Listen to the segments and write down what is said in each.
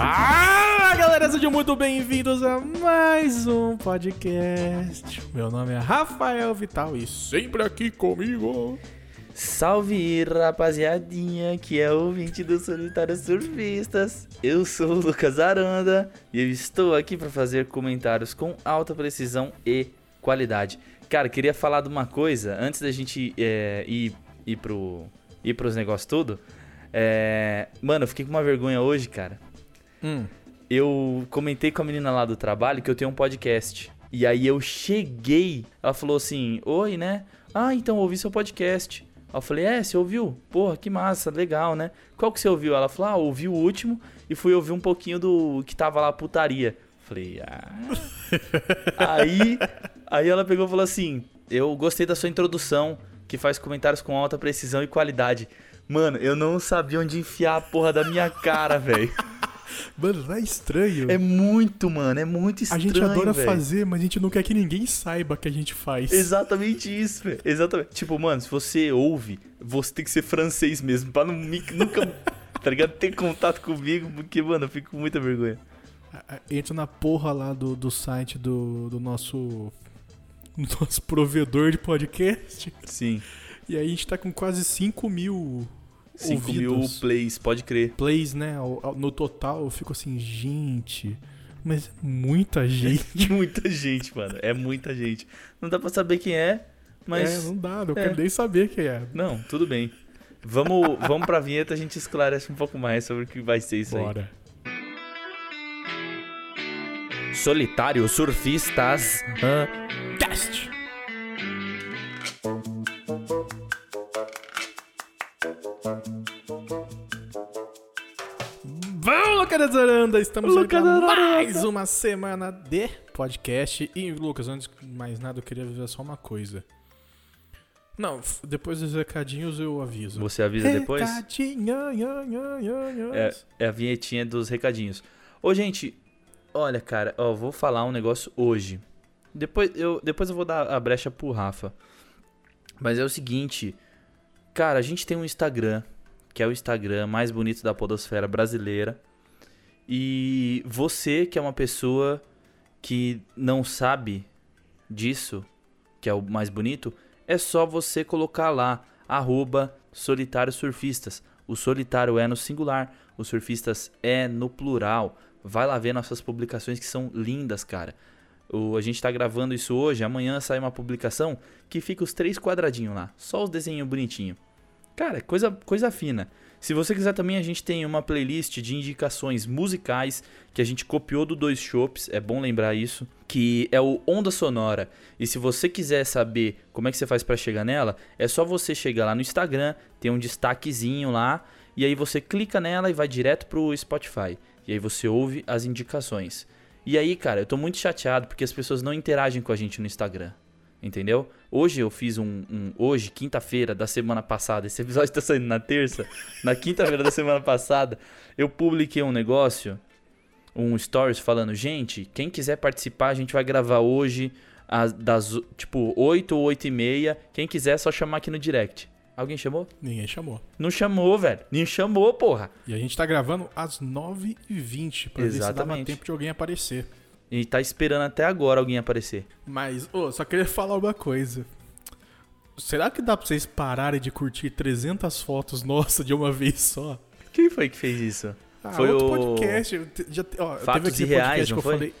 Fala galera, sejam muito bem-vindos a mais um podcast. Meu nome é Rafael Vital e sempre aqui comigo. Salve rapaziadinha, que é ouvinte do Solitário Surfistas. Eu sou o Lucas Aranda e eu estou aqui para fazer comentários com alta precisão e qualidade. Cara, queria falar de uma coisa antes da gente é, ir, ir, pro, ir pros negócios tudo. É, mano, eu fiquei com uma vergonha hoje, cara. Hum. Eu comentei com a menina lá do trabalho que eu tenho um podcast. E aí eu cheguei, ela falou assim: Oi, né? Ah, então ouvi seu podcast. Aí eu falei, é, você ouviu? Porra, que massa, legal, né? Qual que você ouviu? Ela falou, ah, ouvi o último e fui ouvir um pouquinho do que tava lá, putaria. Falei, ah. aí, aí ela pegou e falou assim: Eu gostei da sua introdução, que faz comentários com alta precisão e qualidade. Mano, eu não sabia onde enfiar a porra da minha cara, velho. Mano, não é estranho. É muito, mano, é muito estranho. a gente adora véi. fazer, mas a gente não quer que ninguém saiba que a gente faz. Exatamente isso, velho. Exatamente. Tipo, mano, se você ouve, você tem que ser francês mesmo, pra não, nunca, tá ligado? Ter contato comigo, porque, mano, eu fico com muita vergonha. Entra na porra lá do, do site do, do nosso. do nosso provedor de podcast. Sim. E aí a gente tá com quase 5 mil 5 mil plays, pode crer. plays, né? No total eu fico assim, gente. Mas é muita gente. Muita gente, mano. É muita gente. Não dá pra saber quem é, mas. É, não dá, não É. quero nem saber quem é. Não, tudo bem. Vamos, vamos pra vinheta, a gente esclarece um pouco mais sobre o que vai ser isso aí. Bora. Solitário Surfistas. hã? Cast! Lucas Aranda! Estamos Lucas Aranda. mais uma semana de podcast. E, Lucas, antes de mais nada, eu queria avisar só uma coisa. Não, depois dos recadinhos eu aviso. Você avisa depois? Recadinho. É, é a vinhetinha dos recadinhos. Ô, gente, olha, cara, ó, vou falar um negócio hoje. Depois eu, depois eu vou dar a brecha pro Rafa. Mas é o seguinte, cara, a gente tem um Instagram, que é o Instagram mais bonito da podosfera brasileira. E você que é uma pessoa que não sabe disso, que é o mais bonito, é só você colocar lá, arroba solitário surfistas. O solitário é no singular, os surfistas é no plural. Vai lá ver nossas publicações que são lindas, cara. O, a gente tá gravando isso hoje, amanhã sai uma publicação que fica os três quadradinhos lá, só os desenhos bonitinhos. Cara, coisa, coisa fina. Se você quiser também, a gente tem uma playlist de indicações musicais que a gente copiou do Dois Shops, é bom lembrar isso, que é o Onda Sonora. E se você quiser saber como é que você faz pra chegar nela, é só você chegar lá no Instagram, tem um destaquezinho lá, e aí você clica nela e vai direto pro Spotify. E aí você ouve as indicações. E aí, cara, eu tô muito chateado porque as pessoas não interagem com a gente no Instagram. Entendeu? Hoje eu fiz um. um- hoje, quinta-feira da semana passada, esse episódio tá saindo na terça. Na quinta-feira da semana passada, eu publiquei um negócio, um stories falando: gente, quem quiser participar, a gente vai gravar hoje, às- das, tipo 8 ou 8 e meia. Quem quiser, é só chamar aqui no direct. Alguém chamou? Ninguém chamou. Não chamou, velho. Nem chamou, porra. E a gente tá gravando às 9h20 pra ver se Exatamente. tempo de alguém aparecer. E tá esperando até agora alguém aparecer. Mas, ô, só queria falar uma coisa. Será que dá pra vocês pararem de curtir 300 fotos nossas de uma vez só? Quem foi que fez isso? Ah, Foi outro o- podcast. Já, ó, Fatos teve aquele Irreais, podcast não que eu foi? falei.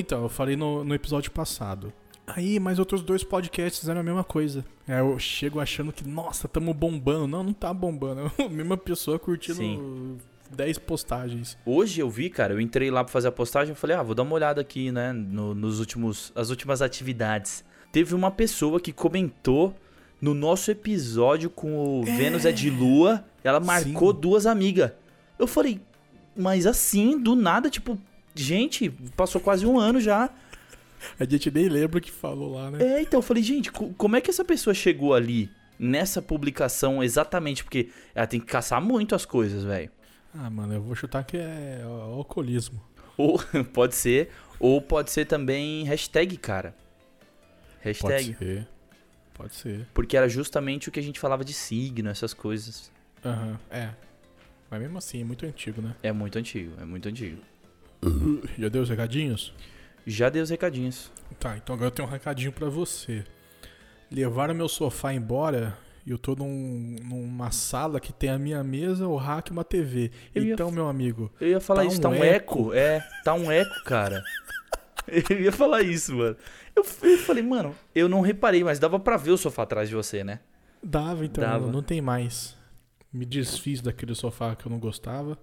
Então, eu falei no, no episódio passado. Aí, mas outros dois podcasts fizeram a mesma coisa. É, eu chego achando que, nossa, tamo bombando. Não, não tá bombando. É a mesma pessoa curtindo Sim. 10 postagens. Hoje eu vi, cara, eu entrei lá pra fazer a postagem, eu falei, ah, vou dar uma olhada aqui, né, no- nos últimos, as últimas atividades. Teve uma pessoa que comentou no nosso episódio com o Vênus é de Lua, ela marcou Sim. duas amigas. Eu falei, mas assim, do nada, tipo, gente, passou quase um ano já. A gente nem lembra o que falou lá, né? É, então eu falei, gente, co- como é que essa pessoa chegou ali nessa publicação exatamente? Porque ela tem que caçar muito as coisas, velho. Ah, mano, eu vou chutar que é ó, alcoolismo. Ou pode ser, ou pode ser também hashtag, cara. Hashtag. Pode ser. Pode ser. Porque era justamente o que a gente falava de signo, essas coisas. Aham, é. Mas mesmo assim, é muito antigo, né? É muito antigo, é muito antigo. Já deu os recadinhos? Já dei os recadinhos. Tá, então agora eu tenho um recadinho pra você. Levaram meu sofá embora e eu tô num- numa sala que tem a minha mesa, o rack e uma TV. Eu ia Então, meu amigo, Eu ia falar Tá isso, um tá um eco. É, tá um eco, cara. Eu ia falar isso, mano. Eu, eu falei, mano, eu não reparei, mas dava pra ver o sofá atrás de você, né? dava então, Dava. não tem mais. Me desfiz daquele sofá que eu não gostava.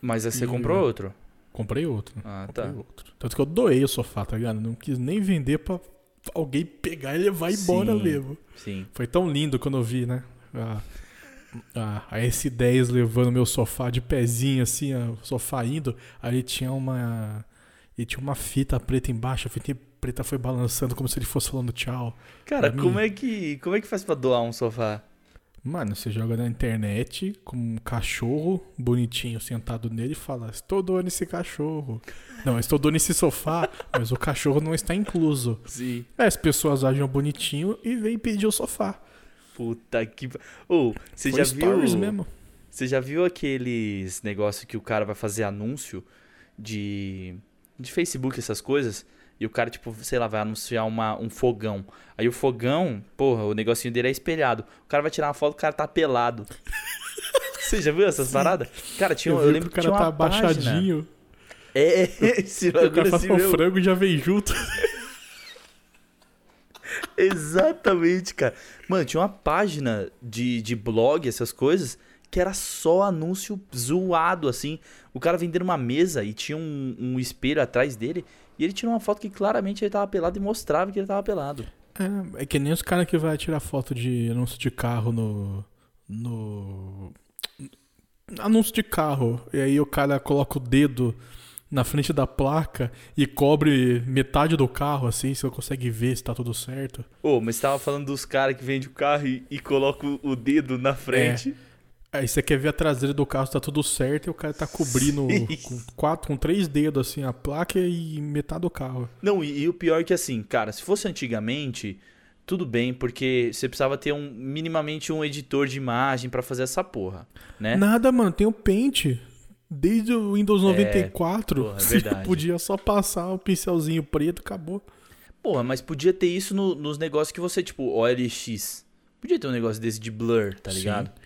Mas aí você E- comprou outro. Comprei outro. Ah, Comprei tá. outro. Tanto que eu doei o sofá, tá ligado? Não quis nem vender pra alguém pegar e levar embora Sim. mesmo. Sim. Foi tão lindo quando eu vi, né? A, a, a S10 levando meu sofá de pezinho, assim, o sofá indo. Aí tinha uma. E tinha uma fita preta embaixo. A fita preta foi balançando como se ele fosse falando tchau. Cara, como é que. Como é que faz pra doar um sofá? Mano, você joga na internet com um cachorro bonitinho sentado nele e fala: Estou doando esse cachorro. Não, estou doando esse sofá, mas o cachorro não está incluso. Sim. Aí as pessoas agem bonitinho e vêm pedir o sofá. Puta que. Ô, você Foi já viu. mesmo. Você já viu aqueles negócio que o cara vai fazer anúncio de. de Facebook, essas coisas? E o cara, tipo, sei lá, vai anunciar uma, um fogão. Aí o fogão, porra, o negocinho dele é espelhado. O cara vai tirar uma foto, o cara tá pelado. Você já viu essas paradas? Cara, tinha, Eu, eu, lembro que o que cara tinha tá abaixadinho. É, esse O cara bagulho faz assim um frango e já vem junto. Exatamente, cara. Mano, tinha uma página de, de blog, essas coisas, que era só anúncio zoado, assim. O cara vendendo uma mesa e tinha um, um espelho atrás dele. E ele tirou uma foto que claramente ele tava pelado e mostrava que ele tava pelado. É, é que nem os caras que vai tirar foto de anúncio de carro no. No. Anúncio de carro. E aí o cara coloca o dedo na frente da placa e cobre metade do carro, assim, você consegue ver se tá tudo certo. Ô, mas você tava falando dos caras que vendem o carro e, e colocam o dedo na frente. Aí você quer ver a traseira do carro tá tudo certo e o cara tá cobrindo Sim. com quatro, com três dedos assim a placa e metade do carro. Não, e, e o pior é que assim, cara, se fosse antigamente, tudo bem, porque você precisava ter um minimamente um editor de imagem pra fazer essa porra, né? Nada, mano, tem o Paint. Desde o Windows 94, porra, é você podia só passar o pincelzinho preto, acabou. Porra, mas podia ter isso no- nos negócios que você, tipo, OLX. Podia ter um negócio desse de blur, tá Sim. ligado? Sa-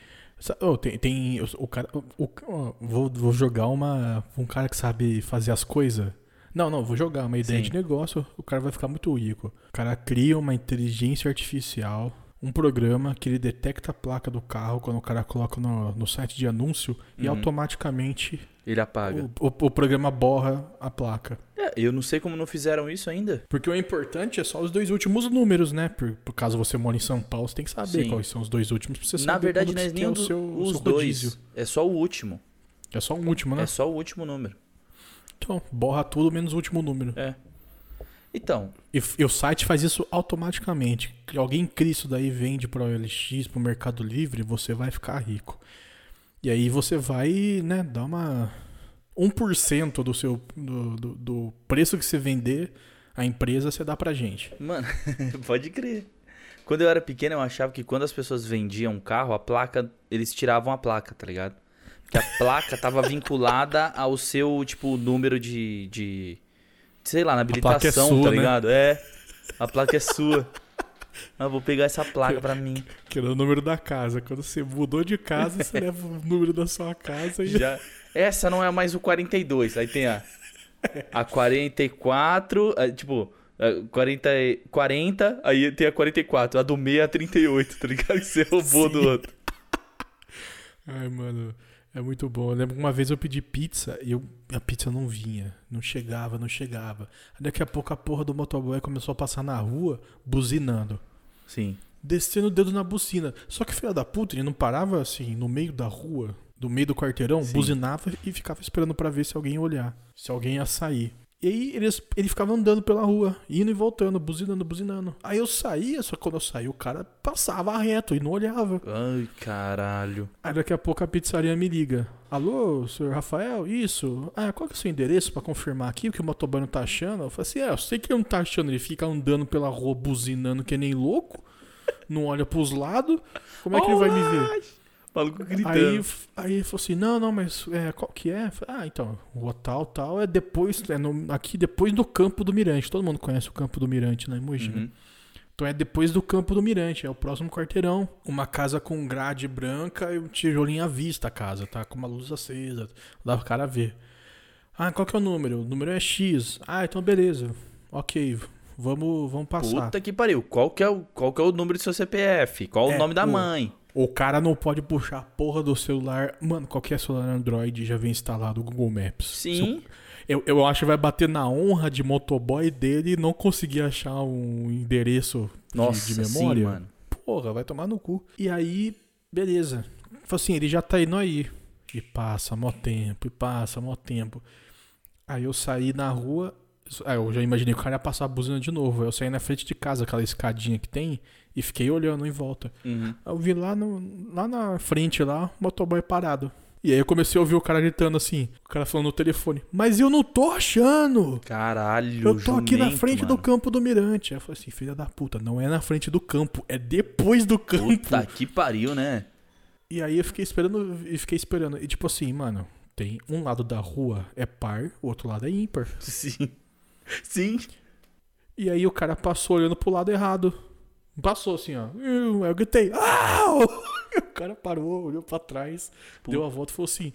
ô, tem, tem o, cara, o, o- vou, vou jogar uma um cara que sabe fazer as coisas. Não, não, vou jogar uma ideia Sim. de negócio, o cara vai ficar muito rico. O cara cria uma inteligência artificial, um programa que ele detecta a placa do carro quando o cara coloca no, no site de anúncio e Uhum. automaticamente Ele apaga. o, o- o programa borra a placa. É, eu não sei como não fizeram isso ainda. Porque o importante é só os dois últimos números, né? Por, por caso você mora em São Paulo, você tem que saber Sim. quais são os dois últimos pra você Na saber verdade, não é que nem é um o do- seu, o os seu dois. rodízio. É só o último. É só um último, né? É só o último número. Então, borra tudo menos o último número. É. Então, E, e o site faz isso automaticamente. Alguém cria isso daí, vende pro OLX, pro Mercado Livre, você vai ficar rico. E aí você vai, né, dar uma... 1% do seu do, do, do preço que você vender a empresa, você dá pra gente. mano, pode crer. Quando eu era pequeno, eu achava que quando as pessoas vendiam um carro, a placa, eles tiravam a placa, tá ligado? Porque a placa tava vinculada ao seu, tipo, número de. de sei lá, na é habilitação, sua, tá né? ligado? É. A placa é sua. Ah, vou pegar essa placa pra mim. Que era o número da casa. Quando você mudou de casa, você leva o número da sua casa e... Já. Essa não é mais o 42. Aí tem a. A 44. a, tipo. a 40, e- 40, aí tem a 44. A do meio é a 38, tá ligado? Que você roubou do Sim. outro. Ai, mano, é muito bom. Eu lembro que uma vez eu pedi pizza e eu, a pizza não vinha. Não chegava, não chegava. Daqui a pouco a porra do motoboy começou a passar na rua, buzinando. Sim. Descendo o dedo na buzina. Só que filha da puta, ele não parava assim, no meio da rua, no meio do quarteirão, Sim. buzinava e ficava esperando pra ver se alguém ia olhar. Se alguém ia sair. E aí eles, ele ficava andando pela rua, indo e voltando, buzinando, buzinando. Aí eu saía, só que quando eu saía o cara passava reto e não olhava. Ai, caralho. Aí daqui a pouco a pizzaria me liga. Alô, senhor Rafael? Isso? Ah, qual que é o seu endereço pra confirmar aqui o que o motoboy não tá achando? Eu falei assim, é, eu sei que ele não tá achando, ele fica andando pela rua buzinando que nem louco, não olha pros lados, como é que ele vai me ver? Maluco gritando. Aí, aí ele falou assim, não, não, mas é, qual que é? Falei, ah, então, o tal, tal, é depois, é no- aqui depois do Campo do Mirante. Todo mundo conhece o Campo do Mirante, né, em Mogi, né? Uhum. Então é depois do Campo do Mirante, é o próximo quarteirão. Uma casa com grade branca e um tijolinho à vista a casa, tá? Com uma luz acesa, dá pro cara ver. Ah, qual que é o número? O número é X. Ah, então beleza. Ok, vamos, vamos passar. Puta que pariu. Qual que, é o, qual que é o número do seu CPF? Qual É, o nome da o- mãe? O cara não pode puxar a porra do celular. Mano, qualquer celular Android já vem instalado o Google Maps. Sim. Eu, eu acho que vai bater na honra de motoboy dele não conseguir achar um endereço de- Nossa, de, memória. sim, mano. Porra, vai tomar no cu. E aí, beleza. Falei assim, ele já tá indo aí. E passa mó tempo, e passa mó tempo. Aí eu saí na rua. Aí eu já imaginei que o cara ia passar a buzina de novo. Eu saí na frente de casa, aquela escadinha que tem, e fiquei olhando em volta. Uhum. Eu vi lá, no, lá na frente, lá, o motoboy parado. E aí eu comecei a ouvir o cara gritando assim, o cara falando no telefone, mas eu não tô achando! Caralho, Eu tô aqui na jumento, frente do mano. campo do Mirante. Aí eu falei assim, filha da puta, não é na frente do campo, é depois do campo. Puta que pariu, né? E aí eu fiquei esperando e fiquei esperando. E tipo assim, mano, tem um lado da rua é par, o outro lado é ímpar. Sim. Sim. E aí o cara passou olhando pro lado errado. Passou assim, ó. Eu gritei, Au! O cara parou, olhou pra trás, deu a volta e falou assim: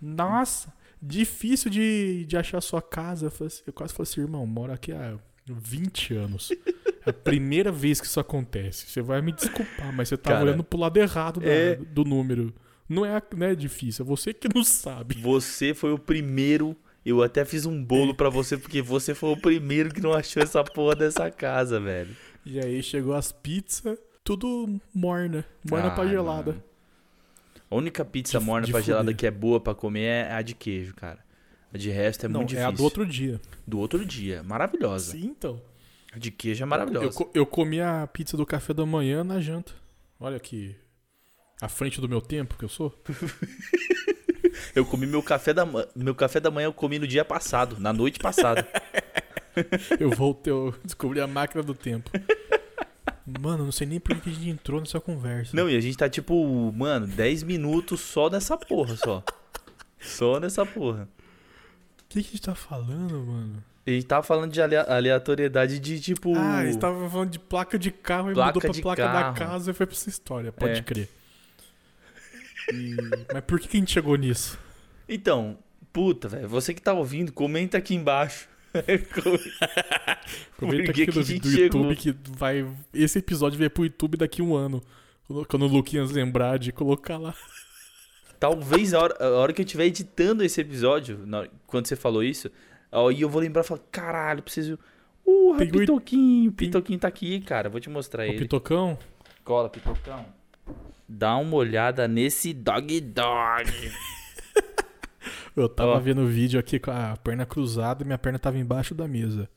Nossa, difícil de, de achar sua casa. Eu, assim- eu quase falei assim, irmão, moro aqui há 20 anos. É a primeira vez que isso acontece. Você vai me desculpar, mas você tava Cara, olhando pro lado errado da- é- do número. Não é, não é difícil, é você que não sabe. Você foi o primeiro. Eu até fiz um bolo pra você, porque você foi o primeiro que não achou essa porra dessa casa, velho. E aí chegou as pizzas, tudo morna. Morna pra Ah, gelada. mano. A única pizza De- morna de pra gelada fuder. que é boa pra comer é a de queijo, cara. A de resto é não, muito é difícil. a do outro dia. Do outro dia. Maravilhosa. Sim, então. A de queijo é Eu, maravilhosa. co- eu comi a pizza do café da manhã na janta. Olha que. À frente do meu tempo que eu sou. Eu comi meu café da manhã. Meu café da manhã eu comi no dia passado, na noite passada. Eu voltei, eu descobri a máquina do tempo. Mano, não sei nem por que a gente entrou nessa conversa. Não, e a gente tá tipo, mano, 10 minutos só nessa porra, só. Só nessa porra. O que, que a gente tá falando, mano? A gente tava falando de alea- aleatoriedade de tipo. Ah, a gente tava falando de placa de carro e Placa mudou pra placa carro. da casa e foi pra essa história, pode É. crer. E- Mas por que, a gente chegou nisso? Então, puta, velho, você que tá ouvindo, comenta aqui embaixo. Comenta aqui que a no gente do YouTube que vai. Esse episódio vai pro YouTube daqui um ano. Quando- o Luquinhas lembrar de colocar lá. Talvez a hora, a hora que eu estiver editando esse episódio, na quando você falou isso, aí eu vou lembrar e falar, caralho, preciso. Uh, Tem o- Pitoquinho, Pitoquinho tá aqui, cara. Vou te mostrar O ele. Pitocão. Cola, Pitocão. Dá uma olhada nesse dog dog. Eu tava Ó. vendo o vídeo aqui com a perna cruzada e minha perna tava embaixo da mesa.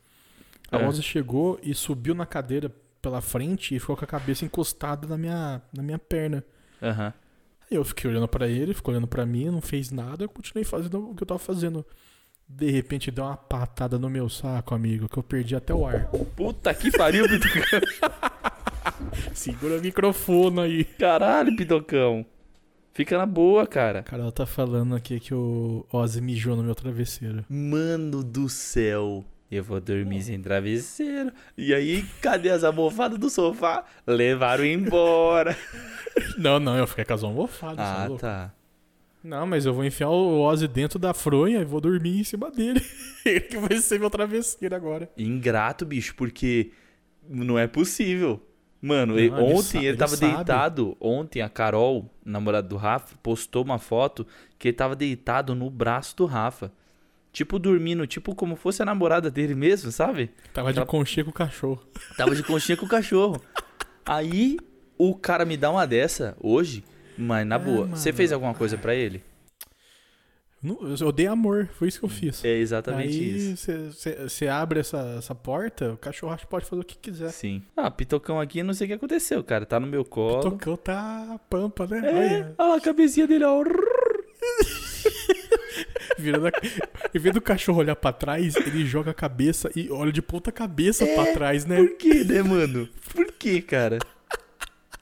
A É. Ozzy chegou e subiu na cadeira pela frente e ficou com a cabeça encostada na minha, na minha perna. Aham. Aí eu fiquei olhando pra ele, ficou olhando pra mim, não fez nada, eu continuei fazendo o que eu tava fazendo. De repente deu uma patada no meu saco, amigo, que eu perdi até o ar. Puta que pariu, Pitocão. Segura o microfone aí. Caralho, Pitocão. Fica na boa, cara. Cara, ela tá falando aqui que o Ozzy mijou no meu travesseiro. Mano do céu. Eu vou dormir sem travesseiro. E aí, cadê as almofadas do sofá? Levaram embora. Não, não, eu fiquei com as almofadas, ah, louco? tá. Não, mas eu vou enfiar o Ozzy dentro da fronha e vou dormir em cima dele. Ele que vai ser meu travesseiro agora. Ingrato, bicho, porque não é possível. Mano, Não, ele ontem ele, ele tava sabe. deitado. Ontem a Carol, namorada do Rafa, postou uma foto que ele tava deitado no braço do Rafa. Tipo dormindo, tipo como fosse a namorada dele mesmo, sabe? Tava de Tá- conchinha com o cachorro. Tava de conchinha com o cachorro. Aí o cara me dá uma dessa hoje, mas na É, boa. Você mano. fez alguma coisa pra ele? Eu dei amor, foi isso que eu fiz. É exatamente Aí isso. você abre essa, essa porta, o cachorro pode fazer o que quiser. Sim. Ah, pitocão aqui, não sei o que aconteceu, cara. Tá no meu colo. tocão tá pampa, né? É, Olha, olha lá a cabecinha dele, ó. virando a... Em vez do cachorro olhar pra trás, ele joga a cabeça e olha de ponta cabeça É, pra trás, né? Por que, né, mano? Por que, cara?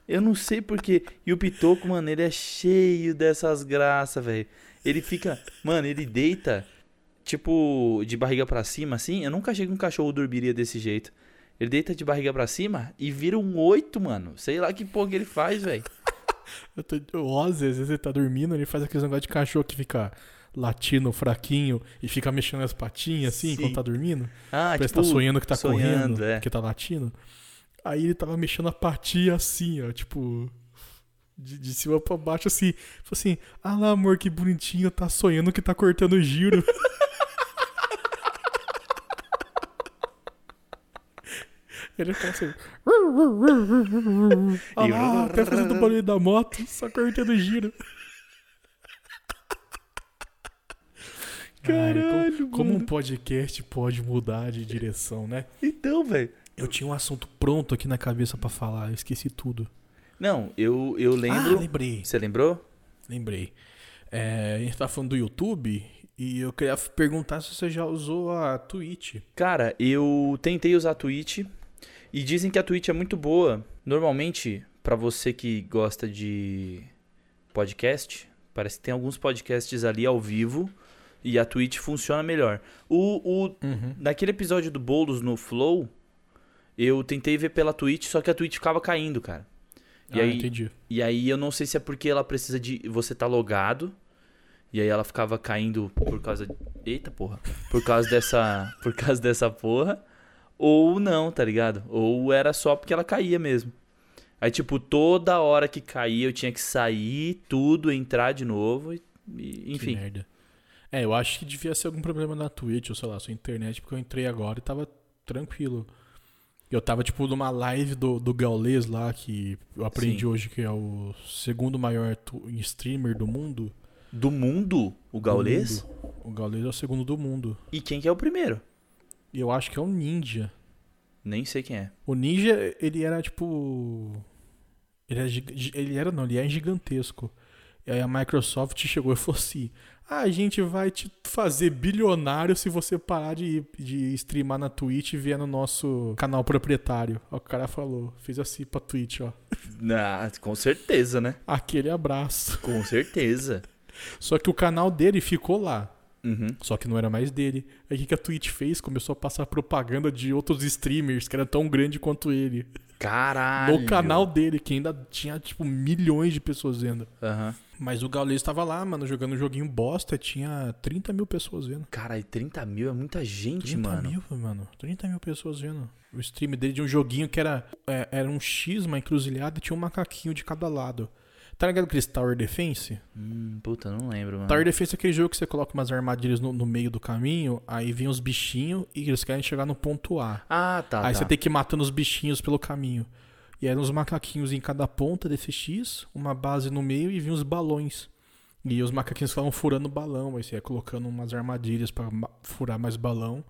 Eu não sei porquê. E o Pitoco, mano, ele é cheio dessas graças, velho. Ele fica. Mano, ele deita, tipo, de barriga pra cima, assim. Eu nunca achei que um cachorro dormiria desse jeito. Ele deita de barriga pra cima e vira um oito, mano. Sei lá que porra que ele faz, velho. Eu tô, ó, às vezes ele tá dormindo, ele faz aquele negócio de cachorro que fica latindo fraquinho e fica mexendo as patinhas assim Sim. quando tá dormindo. Ah, Parece tipo, que tá sonhando que tá sonhando, correndo, é. que tá latindo. Aí ele tava mexendo a patinha assim, ó, tipo. De, de cima pra baixo, assim. Falei assim: Ah lá, amor, que bonitinho, tá sonhando que tá cortando giro. Ele fala assim. Ah lá, até fazendo o barulho da moto, só cortando giro. Ai, Caralho, como, como um podcast pode mudar de direção, né? Então, velho. Eu tinha um assunto pronto aqui na cabeça pra falar, eu esqueci tudo. Não, eu, eu Ah, lembro. lembrei, Você lembrou? lembrei. É, a gente tá falando do YouTube e eu queria perguntar se você já usou a Twitch. Cara, eu tentei usar a Twitch e dizem que a Twitch é muito boa. Normalmente, pra você que gosta de podcast, parece que tem alguns podcasts ali ao vivo e a Twitch funciona melhor. O, o Uhum. naquele episódio do Boulos no Flow, eu tentei ver pela Twitch, só que a Twitch ficava caindo, cara. E ah, aí- entendi. E aí eu não sei se é porque ela precisa de você tá logado. E aí ela ficava caindo por causa. Eita porra. Por causa dessa. Por causa dessa porra. Ou não, tá ligado? Ou era só porque ela caía mesmo. Aí, tipo, toda hora que caía eu tinha que sair, tudo, entrar de novo. E, e- Que enfim. merda. É, eu acho que devia ser algum problema na Twitch, ou sei lá, sua internet, porque eu entrei agora e tava tranquilo. Eu tava, tipo, numa live do, do Gaules lá, que eu aprendi Sim. hoje que é o segundo maior streamer do mundo. Do mundo, o Do Gaulês? mundo. O Gaules é o segundo do mundo. E quem que é o primeiro? Eu acho que é o Ninja. Nem sei quem é. O Ninja, ele era, tipo... Ele era, gi- ele era não, ele é gigantesco. E aí a Microsoft chegou e falou assim: a gente vai te fazer bilionário se você parar de, de streamar na Twitch e vier no nosso canal proprietário. Ó, o cara falou, fez assim pra Twitch, ó. Ah, com certeza, né? Aquele abraço. Com certeza. Só que o canal dele ficou lá. Uhum. Só que não era mais dele. Aí o que a Twitch fez? Começou a passar propaganda de outros streamers que era tão grande quanto ele. Caralho. No canal dele, que ainda tinha, tipo, milhões de pessoas vendo. Aham. Mas o Gaules tava lá, mano, jogando um joguinho bosta, tinha 30 mil pessoas vendo. Caralho, 30 mil é muita gente, 30 mano. mil, mano. 30 mil pessoas vendo. O stream dele de um joguinho que era, é, era um X, uma encruzilhada e tinha um macaquinho de cada lado. Tá ligado aquele Tower Defense? Hum, puta, não lembro, mano. Tower Defense é aquele jogo que você coloca umas armadilhas no, no meio do caminho, aí vem os bichinhos e eles querem chegar no ponto A. Ah, tá, aí tá. você tem que ir matando os bichinhos pelo caminho. E eram uns macaquinhos em cada ponta desse X, uma base no meio e vinham os balões. E os macaquinhos ficavam furando o balão, aí você ia colocando umas armadilhas pra ma- furar mais balão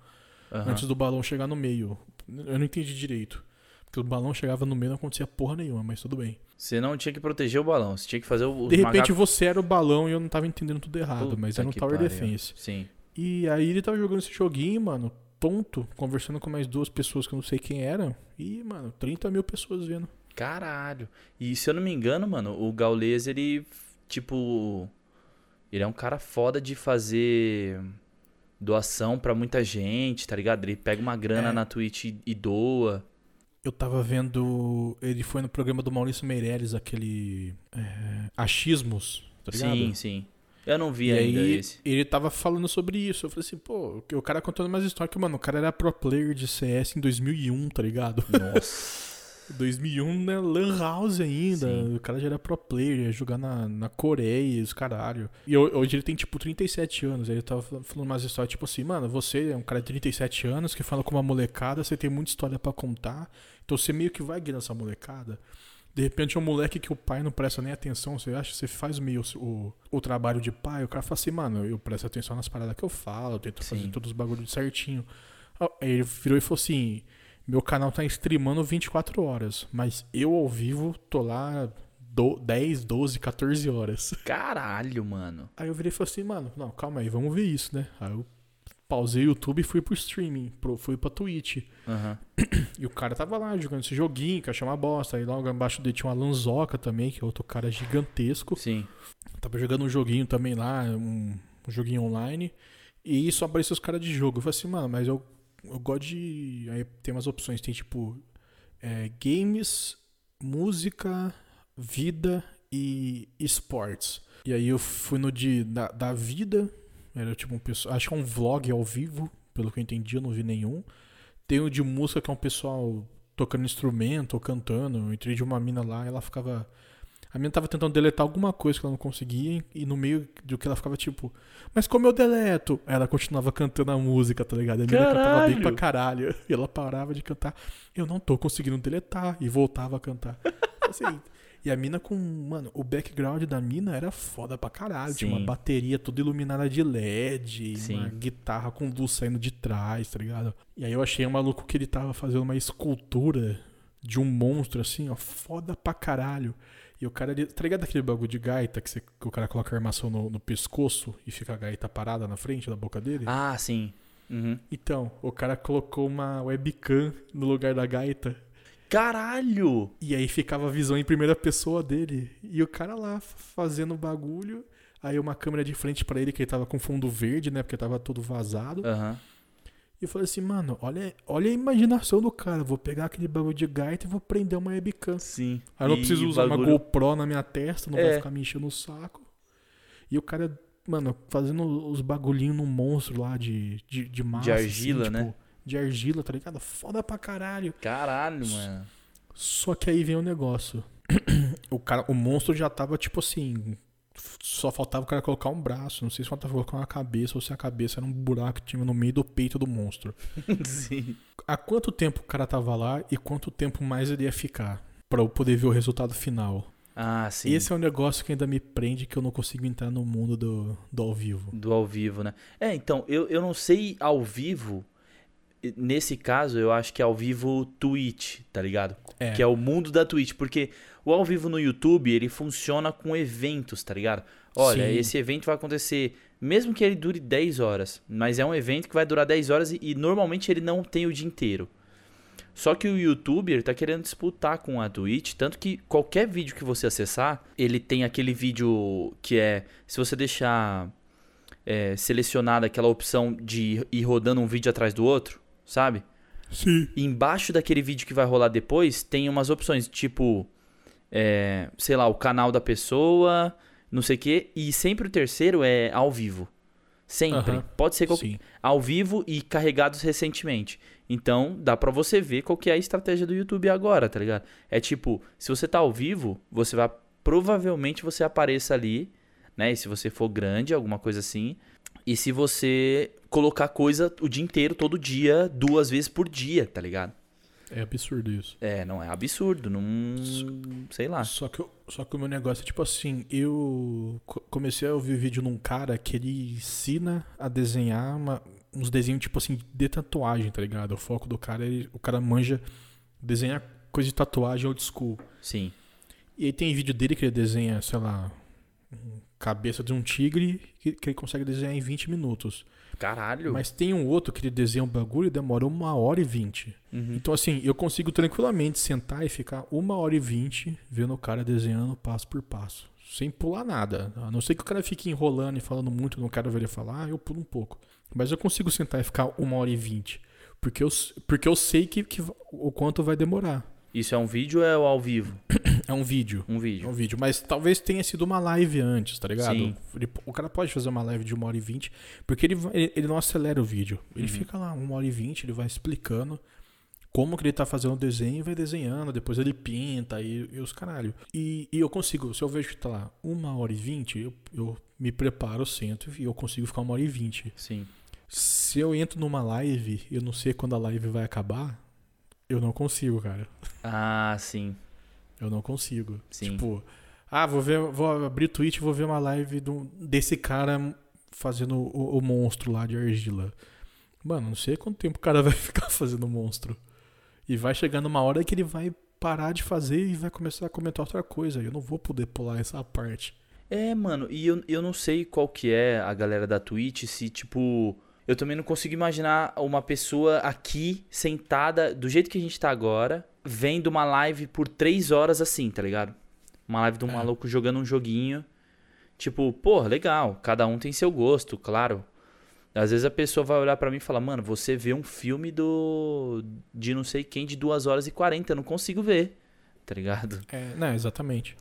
Aham. antes do balão chegar no meio. Eu não entendi direito. Porque o balão chegava no meio e não acontecia porra nenhuma, mas tudo bem. Você não tinha que proteger o balão, você tinha que fazer o. De repente você era o balão e eu não tava entendendo tudo errado, Puta mas era um Tower pariu. Defense. Sim. E aí ele tava jogando esse joguinho, mano, conversando com mais duas pessoas que eu não sei quem eram. E, mano, 30 mil pessoas vendo. Caralho. E se eu não me engano, mano, o Gaules, ele, tipo. Ele é um cara foda de fazer doação pra muita gente, tá ligado? Ele pega uma grana É. na Twitch e, e doa. Eu tava vendo. Ele foi no programa do Maurício Meirelles, aquele. É, Achismos, tá ligado? sim, sim. Eu não vi E ainda aí, esse. ele tava falando sobre isso. Eu falei assim, pô, o cara contando umas histórias que, mano, o cara era pro player de CS em 2001, tá ligado? Nossa. 2001, né? Lan House ainda. Sim. O cara já era pro player, ia jogar na, na Coreia, os caralho. E ho- hoje ele tem, tipo, 37 anos. Aí ele tava fal- falando umas histórias, tipo assim, mano, você é um cara de 37 anos que fala com uma molecada, você tem muita história pra contar. Então você meio que vai guiando essa molecada. De repente é um moleque que o pai não presta nem atenção, você acha, você faz meio o, o trabalho de pai, o cara fala assim, mano, eu presto atenção nas paradas que eu falo, eu tento fazer Sim. todos os bagulhos certinho. Aí ele virou e falou assim, meu canal tá streamando 24 horas, mas eu ao vivo tô lá do, 10, 12, 14 horas. Caralho, mano. Aí eu virei e falei assim, mano, não, calma aí, vamos ver isso, né? Aí eu pausei o YouTube e fui pro streaming, pro, fui pra Twitch. Aham. E o cara tava lá jogando esse joguinho, que eu achei uma bosta. Aí logo embaixo dele tinha uma Lanzoca também, que é outro cara gigantesco. Sim. Tava jogando um joguinho também lá, um, um joguinho online. E só apareceu os caras de jogo. Eu falei assim, mano, mas eu, eu gosto de. Aí tem umas opções, tem tipo. é, games, música, vida e esportes. E aí eu fui no de da, da vida. Era tipo um pessoal. Acho que é um vlog ao vivo, pelo que eu entendi, eu não vi nenhum. Tem o de música, que é um pessoal tocando instrumento ou cantando. Eu entrei de uma mina lá ela ficava. A mina tava tentando deletar alguma coisa que ela não conseguia, e no meio do que ela ficava tipo, mas como eu deleto? Aí ela continuava cantando a música, tá ligado? A mina cantava bem pra caralho. E ela parava de cantar. Eu não tô conseguindo deletar. E voltava a cantar. Assim, e a mina com. Mano, o background da mina era foda pra caralho. Tinha uma Sim. bateria toda iluminada de LED, Sim. uma guitarra com luz saindo de trás, tá ligado? E aí eu achei um maluco que ele tava fazendo uma escultura de um monstro, assim, ó, foda pra caralho. E o cara, ele, tá ligado aquele bagulho de gaita que, você- que o cara coloca a armação no, no pescoço e fica a gaita parada na frente da boca dele? Ah, sim. Uhum. Então, o cara colocou uma webcam no lugar da gaita Caralho! e aí ficava a visão em primeira pessoa dele. E o cara lá fazendo o bagulho. Aí uma câmera de frente pra ele, que ele tava com fundo verde, né? Porque tava todo vazado. Aham. E eu falei assim, mano, olha, olha a imaginação do cara. Vou pegar aquele bagulho de gaita e vou prender uma webcam. Sim. Aí eu não preciso usar uma bagulho- GoPro na minha testa, não É. vai ficar me enchendo o saco. E o cara, mano, fazendo os bagulhinhos no monstro lá de, de, de massa. assim, argila, né? De argila, tá ligado? Foda pra caralho. Caralho, mano. Só que aí vem o negócio. o cara, o monstro já tava tipo assim. Só faltava o cara colocar um braço. Não sei se faltava colocar uma cabeça ou se a cabeça era um buraco que tinha no meio do peito do monstro. sim. Há quanto tempo o cara tava lá e quanto tempo mais ele ia ficar? Pra eu poder ver o resultado final. Ah, sim. Esse é um negócio que ainda me prende que eu não consigo entrar no mundo do, do ao vivo. Do ao vivo, né? É, então, eu, eu não sei ao vivo. Nesse caso, eu acho que é ao vivo Twitch, tá ligado? É. Que é o mundo da Twitch. Porque o ao vivo no YouTube, ele funciona com eventos, tá ligado? Olha, Sim. esse evento vai acontecer, mesmo que ele dure 10 horas. Mas é um evento que vai durar 10 horas e, e normalmente ele não tem o dia inteiro. Só que o YouTube ele tá querendo disputar com a Twitch, tanto que qualquer vídeo que você acessar, ele tem aquele vídeo que é, se você deixar é, selecionada aquela opção de ir rodando um vídeo atrás do outro, sabe? Sim. E embaixo daquele vídeo que vai rolar depois, tem umas opções, tipo, é, sei lá, o canal da pessoa, não sei o quê, e sempre o terceiro é ao vivo. Sempre. Pode ser qualquer Sim. ao vivo e carregados recentemente. Então, dá pra você ver qual que é a estratégia do YouTube agora, tá ligado? É tipo, se você tá ao vivo, você vai provavelmente você apareça ali, né? E se você for grande, alguma coisa assim. E se você colocar coisa o dia inteiro, todo dia, duas vezes por dia, tá ligado? É absurdo isso. É, não é absurdo, não, sei lá. Só que, eu- só que o meu negócio é tipo assim, eu co- comecei a ouvir vídeo num cara que ele ensina a desenhar uma- uns desenhos tipo assim de tatuagem, tá ligado? O foco do cara, ele, o cara manja desenhar coisa de tatuagem old school. Sim. E aí tem vídeo dele que ele desenha, sei lá, cabeça de um tigre que, que ele consegue desenhar em 20 minutos. Caralho. Mas tem um outro que ele desenha um bagulho e demora uma hora e vinte. Uhum. Então, assim, eu consigo tranquilamente sentar e ficar uma hora e vinte vendo o cara desenhando passo por passo. Sem pular nada. A não ser que o cara fique enrolando e falando muito, não quero ver ele falar, eu pulo um pouco. Mas eu consigo sentar e ficar uma hora e vinte. Porque eu, porque eu sei que, que o quanto vai demorar. Isso é um vídeo ou é ao vivo? É um vídeo. Um É vídeo. um vídeo. Mas talvez tenha sido uma live antes, tá ligado? Sim. Ele- o cara pode fazer uma live de uma hora e vinte, porque ele, ele, ele não acelera o vídeo. Ele Uhum. fica lá uma hora e vinte, ele vai explicando como que ele tá fazendo o desenho e vai desenhando, depois ele pinta e, e os caralho. E, e eu consigo, se eu vejo que tá lá uma hora e vinte, eu, eu me preparo, sento e eu consigo ficar uma hora e vinte. Sim. Se eu entro numa live e eu não sei quando a live vai acabar, eu não consigo, cara. Ah, sim. Eu não consigo. Sim. Tipo, ah, vou ver, vou abrir Twitch e vou ver uma live do, desse cara fazendo o, o monstro lá de argila. Mano, não sei quanto tempo o cara vai ficar fazendo o monstro. E vai chegando uma hora que ele vai parar de fazer e vai começar a comentar outra coisa. Eu não vou poder pular essa parte. É, mano, e eu, eu não sei qual que é a galera da Twitch, se tipo. Eu também não consigo imaginar uma pessoa aqui, sentada, do jeito que a gente tá agora, vendo uma live por três horas assim, tá ligado? Uma live de um É. maluco jogando um joguinho. Tipo, porra, legal, cada um tem seu gosto, claro. Às vezes a pessoa vai olhar pra mim e falar, mano, você vê um filme do. de não sei quem de 2 horas e 40, eu não consigo ver. Tá ligado? É, não, exatamente.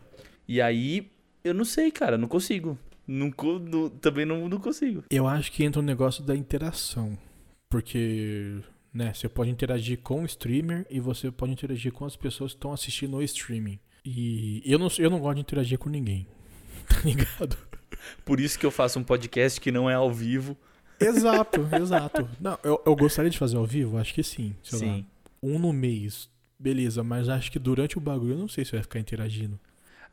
E aí, eu não sei, cara, não consigo. Não, não- também não, não consigo. Eu acho que entra o negócio da interação. Porque, né, você pode interagir com o streamer e você pode interagir com as pessoas que estão assistindo o streaming. E eu não, eu não gosto de interagir com ninguém. Tá ligado? Por isso que eu faço um podcast que não é ao vivo. Exato, exato. Não, eu, eu gostaria de fazer ao vivo? Acho que sim. Sei lá, Sim. um no mês. Beleza, mas acho que durante o bagulho eu não sei se vai ficar interagindo.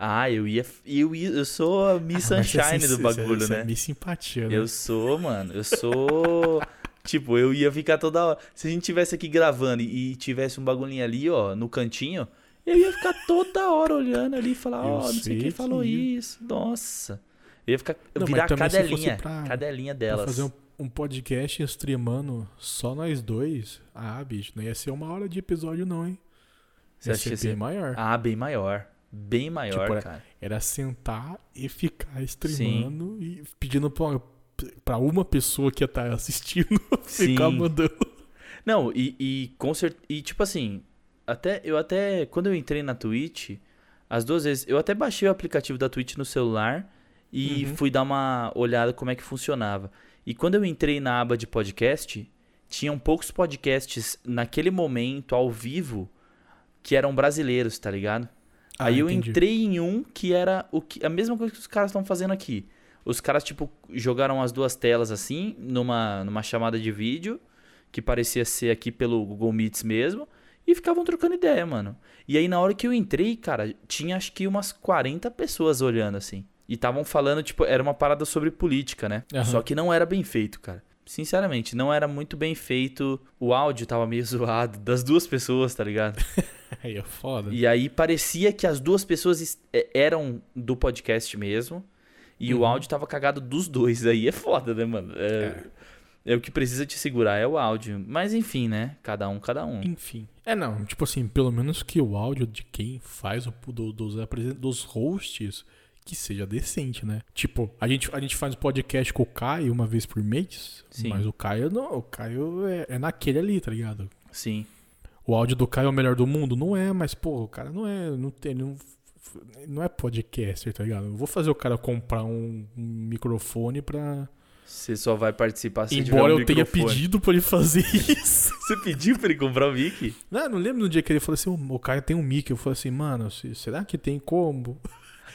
Ah, eu ia. Eu, ia, eu sou a Miss Ah, você é Sunshine sin- do você- bagulho, você né? É Miss simpatia, né? Eu sou, mano. Eu sou. tipo, eu ia ficar toda hora. Se a gente tivesse aqui gravando e, e tivesse um bagulhinho ali, ó, no cantinho, eu ia ficar toda hora olhando ali e falar, Eu ó, não sei quem que falou ia. isso. Nossa. Eu ia ficar. Não, mas virar fosse cadelinha. pra- Cadelinha delas. fazer um, um podcast streamando só nós dois. Ah, bicho, não ia ser uma hora de episódio, não, hein? Você ia ser bem ser- maior. Ah, bem maior. Bem maior, Tipo, é- cara. Era sentar e ficar streamando e pedindo pra, pra uma pessoa que ia estar assistindo ficar Sim. mandando. Não, e, e com. E tipo assim, até eu até. Quando eu entrei na Twitch, as duas vezes, eu até baixei o aplicativo da Twitch no celular e Uhum. fui dar uma olhada como é que funcionava. E quando eu entrei na aba de podcast, tinham poucos podcasts naquele momento, ao vivo, que eram brasileiros, tá ligado? Ah, Aí eu entendi. entrei em um que era o que, a mesma coisa que os caras estão fazendo aqui. Os caras, tipo, jogaram as duas telas assim, numa, numa chamada de vídeo, que parecia ser aqui pelo Google Meets mesmo, e ficavam trocando ideia, mano. E aí na hora que eu entrei, cara, tinha acho que umas 40 pessoas olhando assim. E estavam falando, tipo, era uma parada sobre política, né? Aham. Só que não era bem feito, cara. Sinceramente, não era muito bem feito. O áudio tava meio zoado das duas pessoas, tá ligado? Aí é foda. E aí parecia que as duas pessoas es- é, eram do podcast mesmo. E o Uhum. áudio tava cagado dos dois. Aí é foda, né, mano? É, é o que precisa te segurar, é o áudio. Mas enfim, né? Cada um, cada um. Enfim. É, não, tipo assim, pelo menos que o áudio de quem faz o do- dos, dos hosts que seja decente, né? Tipo, a gente, a gente faz podcast com o Caio uma vez por mês, Sim. mas o Caio não, o Caio é, é naquele ali, tá ligado? Sim. O áudio do Caio é o melhor do mundo? Não é, mas, pô, o cara não é. Não tem. Não, não é podcaster, tá ligado? Eu vou fazer o cara comprar um, um microfone pra. Você só vai participar se Embora um eu tenha microfone. pedido pra ele fazer isso. Você pediu pra ele comprar o mic? Não, não lembro no dia que ele falou assim: o Caio tem um mic. Eu falei assim, mano, se- será que tem como?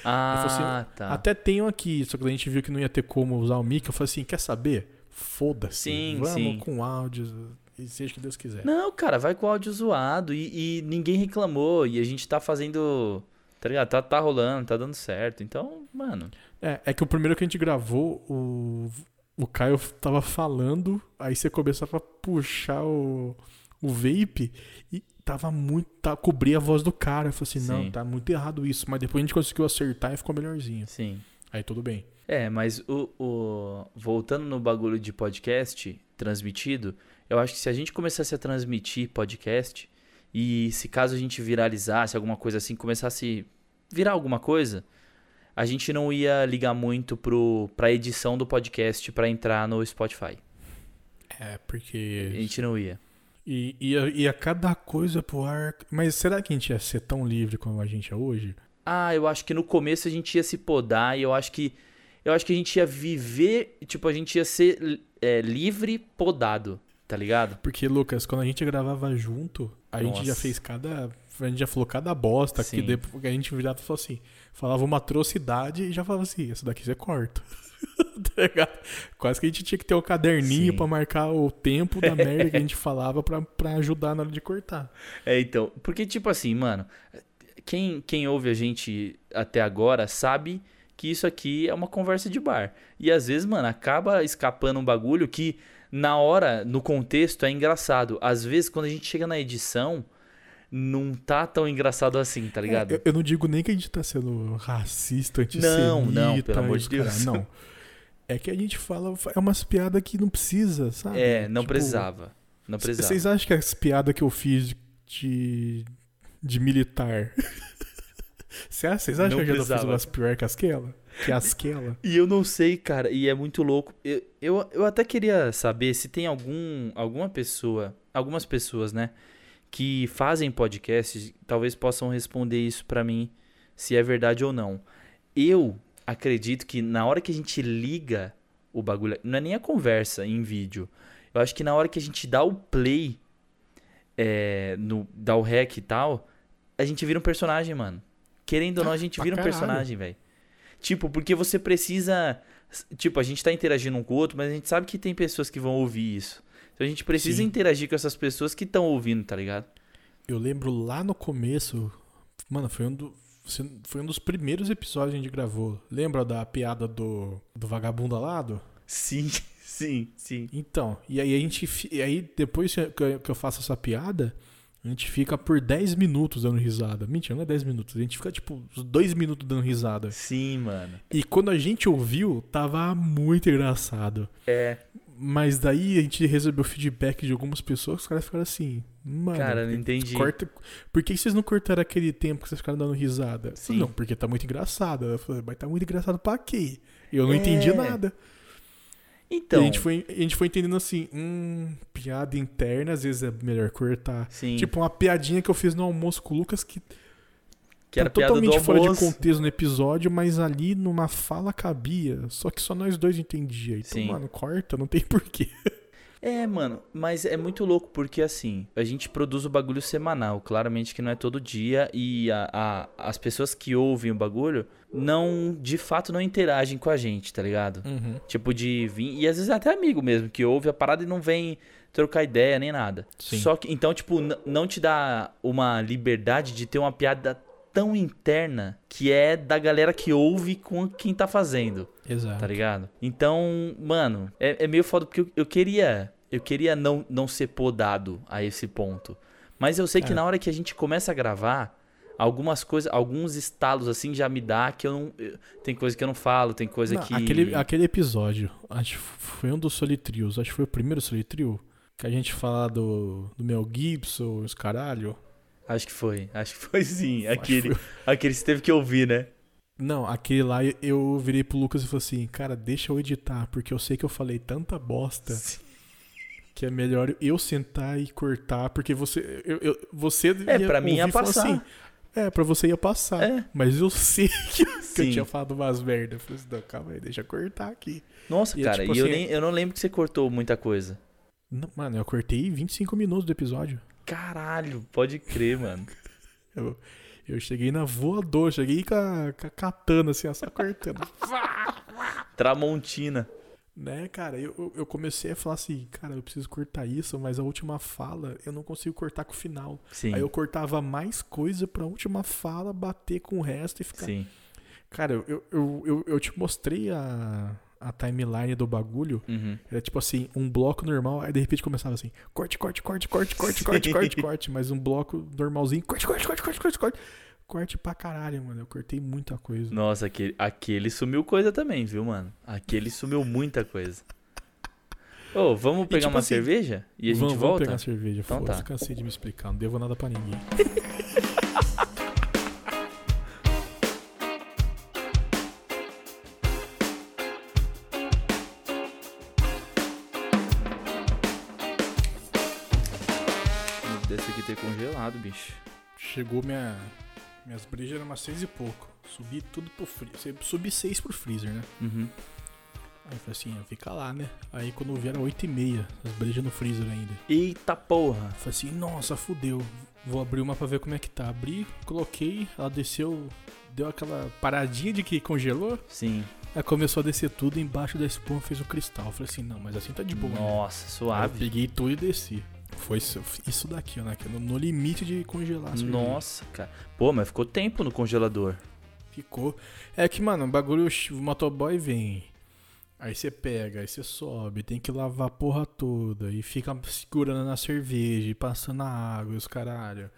Ah, falei tá. Até tenho aqui, só que a gente viu que não ia ter como usar o mic. Eu falei assim: quer saber? Foda-se. Sim, Vamos sim. com áudios e seja que Deus quiser. Não, cara, vai com o áudio zoado e, e ninguém reclamou. E a gente tá fazendo. Tá ligado? Tá, tá rolando, tá dando certo. Então, mano. É, é que o primeiro que a gente gravou, o, o Caio tava falando, aí você começava a puxar o, o vape e tava muito. Tá, cobria a voz do cara. Eu falei assim, não, Sim. tá muito errado isso. Mas depois a gente conseguiu acertar e ficou melhorzinho. Sim. Aí tudo bem. É, mas o, o- voltando no bagulho de podcast transmitido, eu acho que se a gente começasse a transmitir podcast e se caso a gente viralizasse alguma coisa assim, começasse a virar alguma coisa, a gente não ia ligar muito pro pra edição do podcast pra entrar no Spotify. É, A porque. gente não ia. E ia, ia cada coisa pro ar. Mas será que a gente ia ser tão livre como a gente é hoje? Ah, eu acho que no começo a gente ia se podar e eu acho que eu acho que a gente ia viver, tipo, a gente ia ser é, livre podado, tá ligado? Porque, Lucas, quando a gente gravava junto, a gente já Nossa. fez cada. A gente já falou cada bosta que Sim. depois a gente virava e falou assim. Falava uma atrocidade e já falava assim: essa daqui você corta. tá ligado? Quase que a gente tinha que ter o caderninho Sim. pra marcar o tempo da merda que a gente falava pra, pra ajudar na hora de cortar. É, então, porque tipo assim, mano, quem, quem ouve a gente até agora sabe que isso aqui é uma conversa de bar. E às vezes, mano, acaba escapando um bagulho que na hora, no contexto, é engraçado. Às vezes, quando a gente chega na edição, não tá tão engraçado assim, tá ligado? É, eu, eu não digo nem que a gente tá sendo racista, antissemita. Não, não, pelo amor de os cara- Deus. Não. É que a gente fala, é umas piadas que não precisa, sabe? É, não Tipo, precisava. Não precisava. Vocês acham que as piadas que eu fiz de, de militar. Vocês acham Não que eu já fiz umas pior que aquela? Que aquela? E eu não sei, cara, e é muito louco. Eu, eu, eu até queria saber se tem algum, alguma pessoa, algumas pessoas, né, que fazem podcasts, talvez possam responder isso pra mim, se é verdade ou não. Eu acredito que na hora que a gente liga o bagulho, não é nem a conversa em vídeo. Eu acho que na hora que a gente dá o play, é, no, dá o rec e tal, a gente vira um personagem, mano. Querendo ou não, a gente pra vira um caralho. personagem, velho. Tipo, porque você precisa. Tipo, a gente tá interagindo um com o outro, mas a gente sabe que tem pessoas que vão ouvir isso. Então a gente precisa Sim. interagir com essas pessoas que estão ouvindo, tá ligado? Eu lembro lá no começo. Mano, foi um, do- foi um dos primeiros episódios que a gente gravou. Lembra da piada do, do vagabundo alado? Sim, sim, sim. Então, e aí a gente. E aí, depois que eu faço essa piada, a gente fica por 10 minutos dando risada. Mentira, não é 10 minutos. A gente fica, tipo, uns 2 minutos dando risada. Sim, mano. E quando a gente ouviu, tava muito engraçado. É. Mas daí a gente recebeu feedback de algumas pessoas, os caras ficaram assim, mano. Cara, não entendi. Corta... Por que vocês não cortaram aquele tempo que vocês ficaram dando risada? Sim. Não, porque tá muito engraçado. Eu falei, mas tá muito engraçado pra quê? Eu não É. entendi nada. Então. E a gente, foi, a gente foi entendendo assim, hum, piada interna, às vezes é melhor cortar. Sim. Tipo, uma piadinha que eu fiz no almoço com o Lucas que, que era tá totalmente fora de contexto no episódio, mas ali numa fala cabia. Só que só nós dois entendia. Então, Sim. mano, corta, não tem porquê. É, mano, mas é muito louco porque assim, a gente produz o bagulho semanal, claramente que não é todo dia e a, a- as pessoas que ouvem o bagulho não, de fato, não interagem com a gente, tá ligado? Tipo de vir, e às vezes é até amigo mesmo que ouve a parada e não vem trocar ideia nem nada. Sim. Só que então, tipo, não te dá uma liberdade de ter uma piada tão interna que é da galera que ouve com quem tá fazendo Exato. tá ligado? Então, mano, é, é meio foda porque eu, eu queria, eu queria não, não ser podado a esse ponto. Mas eu sei que É. na hora que a gente começa a gravar, algumas coisas, alguns estalos assim já me dá que eu não, eu- tem coisa que eu não falo, tem coisa Não, que aquele, aquele episódio, acho que foi um dos Solitrios, acho que foi o primeiro Solitrio, que a gente fala do, do Mel Gibson, os caralho. Acho que foi, acho que foi sim, aquele, foi- aquele você teve que ouvir, né? Não, aquele lá eu virei pro Lucas e falei assim, cara, deixa eu editar, porque eu sei que eu falei tanta bosta que é melhor eu sentar e cortar, porque você. Eu, eu- você É, pra mim ia passar. assim, é, pra você ia passar. É. Mas eu sei que, que eu Sim. tinha falado umas merda. Eu falei assim, não, calma aí, deixa eu cortar aqui. Nossa, E é cara, tipo e eu, assim- nem, eu não lembro que você cortou muita coisa. Não, mano, eu cortei 25 minutos do episódio. Caralho, pode crer, mano. Eu, eu cheguei na voadora, cheguei com a, com a katana, assim, ó, só cortando. Tramontina. né, cara, eu, eu- comecei a falar assim, cara, eu preciso cortar isso, mas a última fala eu não consigo cortar com o final. Sim. Aí eu cortava mais coisa pra última fala bater com o resto e ficar. Sim. Cara, eu, eu, eu, eu te mostrei a, a timeline do bagulho. Uhum. Era tipo assim, um bloco normal, aí de repente começava assim, corte, corte, corte, corte, corte, corte, corte, corte, mas um bloco normalzinho, corte, corte, corte, corte, corte, corte. Corte pra caralho, mano. Eu cortei muita coisa. Nossa, aquele, aquele sumiu coisa também, viu, mano? Aquele sumiu muita coisa. Ô, vamos pegar tipo uma assim, cerveja e a gente vamos, vamos volta? pegar cerveja. Então tá. cansei de me explicar, não devo nada pra ninguém. Bicho. Chegou minha. Minhas brejas eram umas seis e pouco. Subi tudo pro freezer. Subi seis pro freezer, né? Uhum. Aí eu falei assim, ah, fica lá, né? Aí quando eu vi era oito e meia, as brejas no freezer ainda. Eita porra. Eu falei assim, nossa, fudeu. Vou abrir uma pra ver como é que tá. Abri, coloquei, ela desceu, deu aquela paradinha de que congelou. Sim. Aí começou a descer tudo embaixo da espuma, fez o cristal. Eu falei assim, não, mas assim tá de boa. né? Nossa, Aí eu suave. peguei tudo e desci. Foi isso, isso daqui, né? é No, no limite de congelar. Nossa, cara. Pô, mas ficou tempo no congelador. Ficou. É que, mano, o bagulho, o motoboy vem. Aí você pega, aí você sobe, tem que lavar a porra toda. E fica segurando na cerveja e passando a água e os caralho.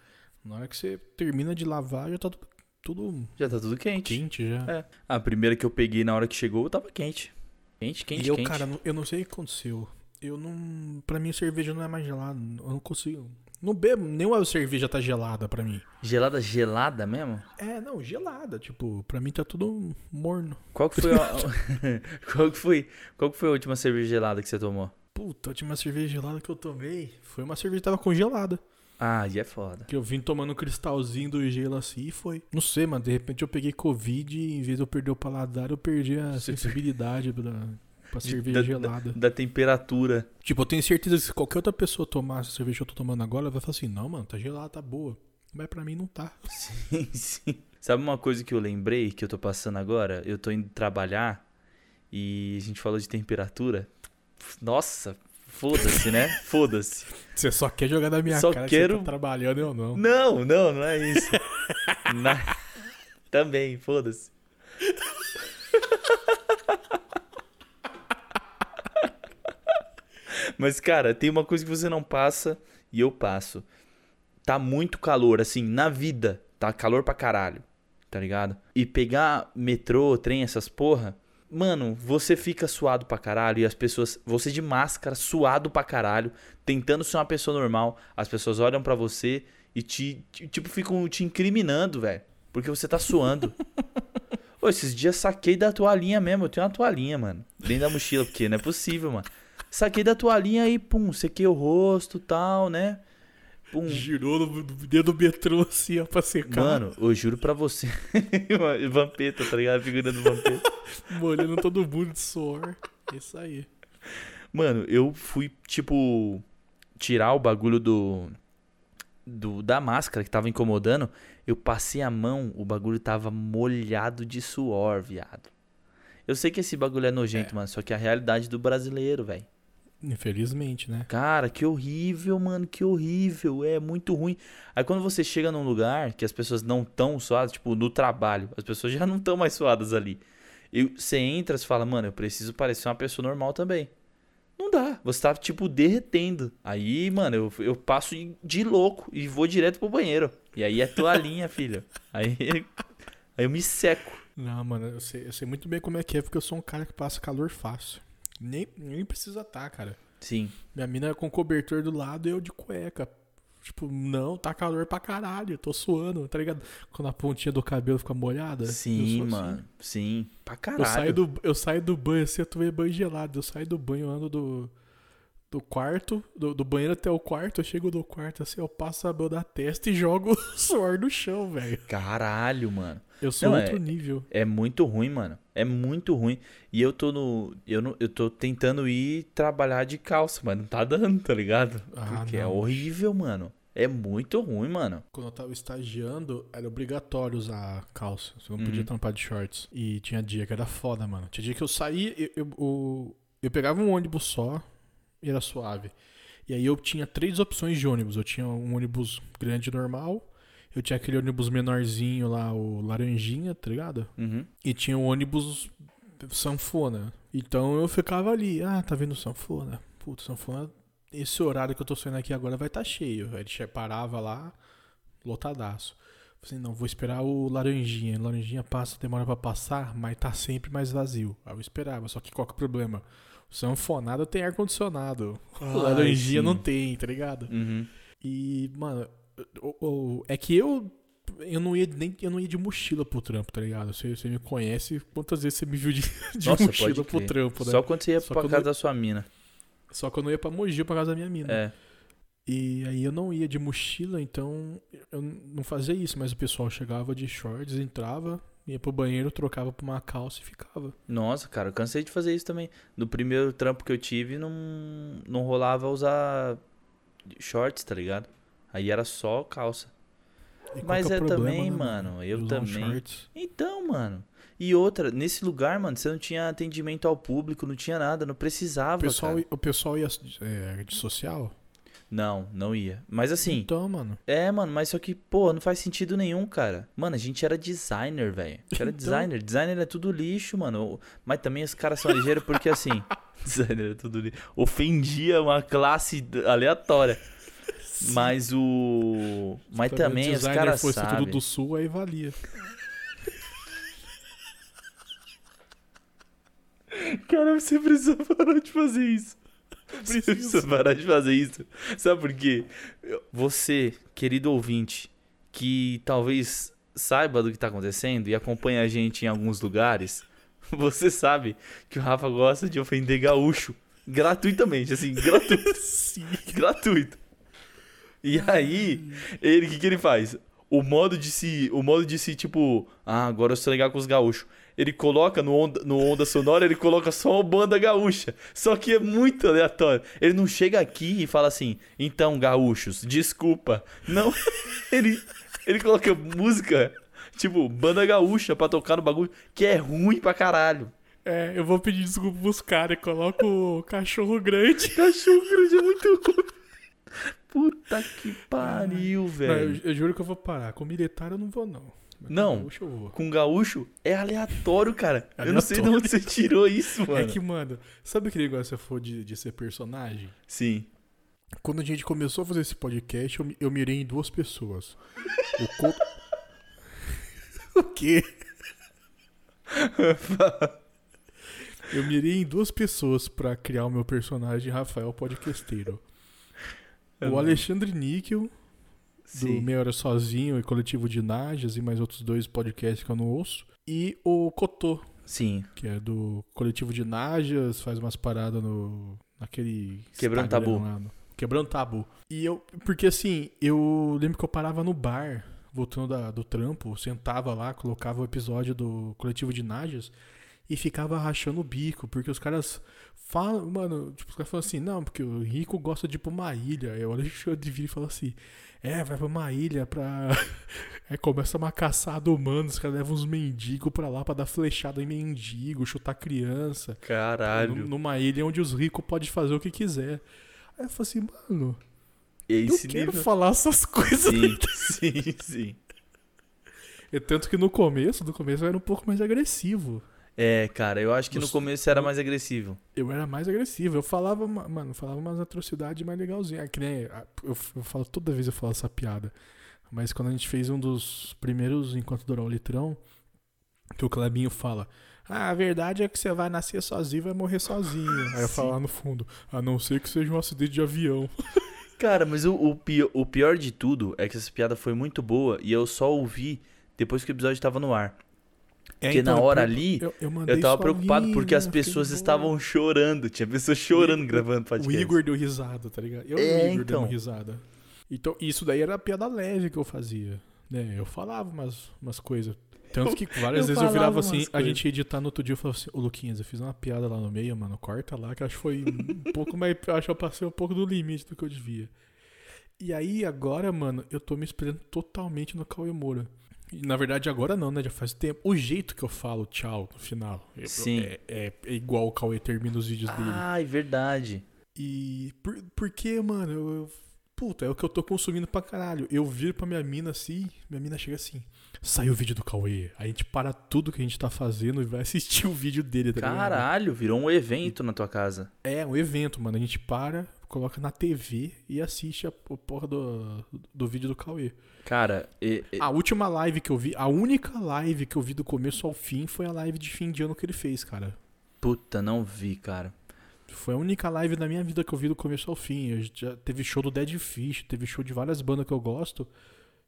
Na hora que você termina de lavar, já tá tudo, tudo Já tá tudo quente. quente já. É. A primeira que eu peguei na hora que chegou tava quente. Quente, quente, e eu, quente. cara, eu não sei o que aconteceu. Eu não. Pra mim, cerveja não é mais gelada. Eu não consigo. Não bebo. Nenhuma cerveja tá gelada pra mim. Gelada, gelada mesmo? É, não, gelada. Tipo, pra mim tá tudo morno. Qual que foi a... qual que foi, qual que foi a última cerveja gelada que você tomou? Puta, a última cerveja gelada que eu tomei foi uma cerveja que tava congelada. Ah, e é foda. Que eu vim tomando um cristalzinho do gelo assim e foi. Não sei, mano. De repente eu peguei Covid e em vez de eu perder o paladar, eu perdi a Você- sensibilidade pra, pra cerveja da- gelada. Da temperatura. Tipo, eu tenho certeza que se qualquer outra pessoa tomar essa cerveja que eu tô tomando agora, ela vai falar assim: não, mano, tá gelada, tá boa. Mas pra mim não tá. Sim, sim. Sabe uma coisa que eu lembrei que eu tô passando agora? Eu tô indo trabalhar e a gente falou de temperatura. Nossa, foda-se, né? Foda-se. Você só quer jogar na minha Só cara que quero- você tá trabalhando eu não. Não, não, não é isso. Na- Também, foda-se. Mas, cara, tem uma coisa que você não passa e eu passo. Tá muito calor, assim, na vida. Tá calor pra caralho, tá ligado? E pegar metrô, trem, essas porra. Mano, você fica suado pra caralho e as pessoas. Você de máscara, suado pra caralho, tentando ser uma pessoa normal. As pessoas olham pra você e te, te- tipo, ficam te incriminando, velho. Porque você tá suando. Ô, esses dias saquei da toalhinha mesmo. Eu tenho uma toalhinha, mano. Dentro da mochila, porque não é possível, mano. Saquei da toalhinha e, pum, sequei o rosto e tal, né? Pum. Girou no dedo do metrô assim, ó, pra secar. Mano, eu juro pra você. Vampeta, tá ligado? A figura do Vampeta. Molhando todo mundo de suor. Isso aí. Mano, eu fui, tipo, tirar o bagulho do, do. da máscara que tava incomodando. Eu passei a mão, o bagulho tava molhado de suor, viado. Eu sei que esse bagulho é nojento, mano, só que é a realidade do brasileiro, velho. Infelizmente, né? Cara, que horrível, mano, que horrível. É muito ruim. Aí quando você chega num lugar que as pessoas não tão suadas, tipo, no trabalho, as pessoas já não estão mais suadas ali. E você entra e fala, mano, eu preciso parecer uma pessoa normal também. Não dá. Você tá, tipo, derretendo. Aí, mano, eu, eu passo de louco e vou direto pro banheiro. E aí é toalhinha, filho. Aí, aí eu me seco. Não, mano, eu sei, eu sei muito bem como é que é, porque eu sou um cara que passa calor fácil. Nem, nem precisa tá, cara. Sim. Minha mina é com cobertor do lado e eu de cueca. Tipo, não, tá calor pra caralho, eu tô suando, tá ligado? Quando a pontinha do cabelo fica molhada. Sim, assim. mano. Sim. Pra caralho. Eu saio, do, eu saio do banho assim, eu tomei banho gelado. Eu saio do banho, eu ando do, do quarto, do, do banheiro até o quarto. Eu chego no quarto assim, eu passo a mão na testa e jogo suor no chão, velho. Caralho, mano. Eu sou Não, outro é- nível. É muito ruim, mano. É muito ruim. E eu tô no. Eu, não, eu tô tentando ir trabalhar de calça, mas não tá dando, tá ligado? Ah, Porque é não. horrível, mano. É muito ruim, mano. Quando eu tava estagiando, era obrigatório usar calça. Você não Uhum. podia tampar de shorts. E tinha dia que era foda, mano. Tinha dia que eu saía, eu, eu, eu, eu pegava um ônibus só era suave. E aí eu tinha três opções de ônibus. Eu tinha um ônibus grande normal. Eu tinha aquele ônibus menorzinho lá, o laranjinha, tá ligado? Uhum. E tinha o ônibus sanfona. Então eu ficava ali, ah, tá vendo sanfona? Putz, sanfona, esse horário que eu tô saindo aqui agora vai estar tá cheio. Aí ele parava lá, lotadaço. Falei, não, vou esperar o laranjinha. O laranjinha passa, demora pra passar, mas tá sempre mais vazio. Aí eu esperava, só que qual que é o problema? O sanfonado tem ar-condicionado. Ai, laranjinha sim. não tem, tá ligado? Uhum. E, mano, é que eu. Eu não ia nem eu não ia de mochila pro trampo, tá ligado? Você, você me conhece, quantas vezes você me viu de, de Nossa, mochila pro trampo, né? Só quando você ia Só pra quando casa eu- da sua mina. Só que eu não ia pra Mogi pra casa da minha mina. É. E aí eu não ia de mochila, então eu não fazia isso, mas o pessoal chegava de shorts, entrava, ia pro banheiro, trocava pra uma calça e ficava. Nossa, cara, eu cansei de fazer isso também. No primeiro trampo que eu tive, não, não rolava usar shorts, tá ligado? Aí era só calça. E Mas é o problema, também, né, mano, eu usar também. Então, mano. E outra, nesse lugar, mano, você não tinha atendimento ao público, não tinha nada, não O precisava, pessoal, cara. o pessoal ia é, de social? Não, não ia. Mas assim, Então, mano. é, mano, mas só que, pô, não faz sentido nenhum, cara. Mano, a gente era designer, velho. A gente Era Então. designer. Designer é tudo lixo, mano. Mas também os caras são ligeiros porque, assim, designer é tudo lixo. Ofendia uma classe aleatória. Mas o. Mas também se o os caras fosse sabem. tudo do sul, aí valia. Cara, você precisa parar de fazer isso. Você precisa parar de fazer isso. Sabe por quê? Você, querido ouvinte, que talvez saiba do que tá acontecendo e acompanha a gente em alguns lugares, você sabe que o Rafa gosta de ofender gaúcho. Gratuitamente, assim, gratuito. Sim. gratuito. E aí, ele, o que, que ele faz? O modo de se, o modo de se, tipo, ah, agora eu sou legal com os gaúchos. Ele coloca no onda, no onda sonora, ele coloca só uma banda gaúcha. Só que é muito aleatório. Ele não chega aqui e fala assim, então, gaúchos, desculpa. Não, ele, ele coloca música, tipo, banda gaúcha pra tocar no bagulho, que é ruim pra caralho. É, eu vou pedir desculpa pros caras e coloco o cachorro grande. Cachorro grande é muito ruim. Puta que pariu, Não, velho. eu, eu juro que eu vou parar. Com militar eu não vou, não. Mas com Não. gaúcho. Com gaúcho é aleatório, cara. Eu não sei de Aleatório. onde você tirou isso, mano. É que, mano, sabe aquele negócio que você for de, de ser personagem? Sim. Quando a gente começou a fazer esse podcast, eu, eu mirei em duas pessoas. O co... o quê? Eu mirei em duas pessoas pra criar o meu personagem Rafael Podcasteiro. O Alexandre Níquel, do Sim. Meia Hora Sozinho e Coletivo de Najas e mais outros dois podcasts que eu não ouço. E o Cotô, Sim. que é do Coletivo de Najas, faz umas paradas no naquele Quebrando Tabu. lá, no- Quebrando Tabu. E eu, porque assim, eu lembro que eu parava no bar, voltando da- do trampo, sentava lá, colocava o episódio do Coletivo de Najas e ficava rachando o bico, porque os caras falam, mano, tipo, os caras falam assim, não, porque o rico gosta de ir pra uma ilha. Aí o Alexandre vira e fala assim, é, vai pra uma ilha pra. Aí começa uma caçada humana, os caras levam uns mendigos pra lá pra dar flechada em mendigo, chutar criança. Caralho. Num- Numa ilha onde os ricos podem fazer o que quiser. Aí eu falo assim, mano, E eu esse quero nível. falar essas coisas. Sim, sim, sim. E tanto que no começo, no começo eu era um pouco mais agressivo. É, cara, eu acho que no começo você era mais agressivo. Eu era mais agressivo. Eu falava, ma- mano, falava umas atrocidades mais legalzinhas. É que nem. Eu, eu falo, toda vez eu falo essa piada. Mas quando a gente fez um dos primeiros Enquanto Durar o Litrão, que o Clebinho fala. Ah, a verdade é que você vai nascer sozinho e vai morrer sozinho. Aí eu falo lá no fundo, a não ser que seja um acidente de avião. Cara, mas o, o, pior, o pior de tudo é que essa piada foi muito boa e eu só ouvi depois que o episódio tava no ar. Porque na hora ali, É, então, eu, eu, Eu tava preocupado porque as pessoas estavam chorando. Tinha pessoas chorando O- gravando O podcast. Igor deu risada, tá ligado? Eu É, o Igor então. deu risada. Então, isso daí era a piada leve que eu fazia. Né? Eu falava umas, umas coisas. Tanto que várias eu vezes eu virava assim, a gente ia editar no outro dia e falava assim, ô Luquinhas, eu fiz uma piada lá no meio, mano, corta lá, que eu acho que foi um pouco mais. Eu acho que eu passei um pouco do limite do que eu devia. E aí, agora, mano, eu tô me espelhando totalmente no Cauê Moura. Na verdade, agora não, né? Já faz tempo. O jeito que eu falo tchau no final Sim. É, é, é igual o Cauê termina os vídeos dele. Ai, verdade. E por, porque, mano, eu, eu- Puta, é o que eu tô consumindo pra caralho. Eu viro pra minha mina assim, minha mina chega assim. Saiu o vídeo do Cauê. A gente para tudo que a gente tá fazendo e vai assistir o vídeo dele, tá ligado? Caralho, virou um evento na tua casa. É, um evento, mano. A gente para, coloca na TV e assiste a, porra do, do vídeo do Cauê. Cara, e- e- A última live que eu vi, a única live que eu vi do começo ao fim foi a live de fim de ano que ele fez, cara. puta, não vi, cara. Foi a única live da minha vida que eu vi do começo ao fim. Eu já teve show do Dead Fish, teve show de várias bandas que eu gosto.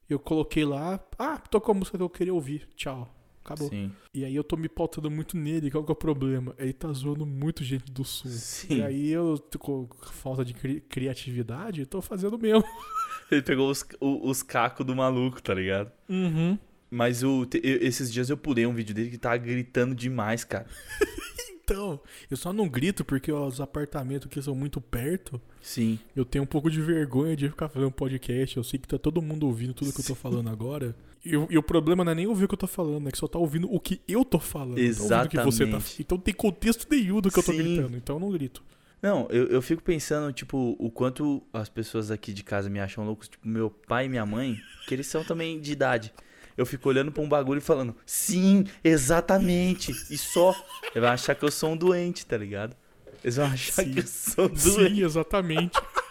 Eu coloquei lá, ah, tocou a música que eu queria ouvir. Tchau. Acabou. Sim. E aí eu tô me pautando muito nele. Qual que é o problema? Ele tá zoando muito gente do sul. Sim. E aí eu, com falta de cri- criatividade, tô fazendo mesmo. Ele pegou os, os cacos do maluco, tá ligado? Uhum. Mas te- eu- esses dias eu pulei um vídeo dele que tava gritando demais, cara. Então, eu só não grito porque os apartamentos aqui são muito perto. Sim. Eu tenho um pouco de vergonha de ficar fazendo podcast. Eu sei que tá todo mundo ouvindo tudo que eu tô falando agora. E, o- e o problema não é nem ouvir o que eu tô falando, é que só tá ouvindo o que eu tô falando. não tá o que você tá Exatamente. Então tem contexto nenhum do que eu tô Sim. gritando. Então eu não grito. Não, eu, eu fico pensando, tipo, o quanto as pessoas aqui de casa me acham loucos, tipo, meu pai e minha mãe, que eles são também de idade. Eu fico olhando pra um bagulho e falando, sim, exatamente, e só. Ele vai achar que eu sou um doente, tá ligado? Eles vão achar Sim. que eu sou um doente. Sim, exatamente.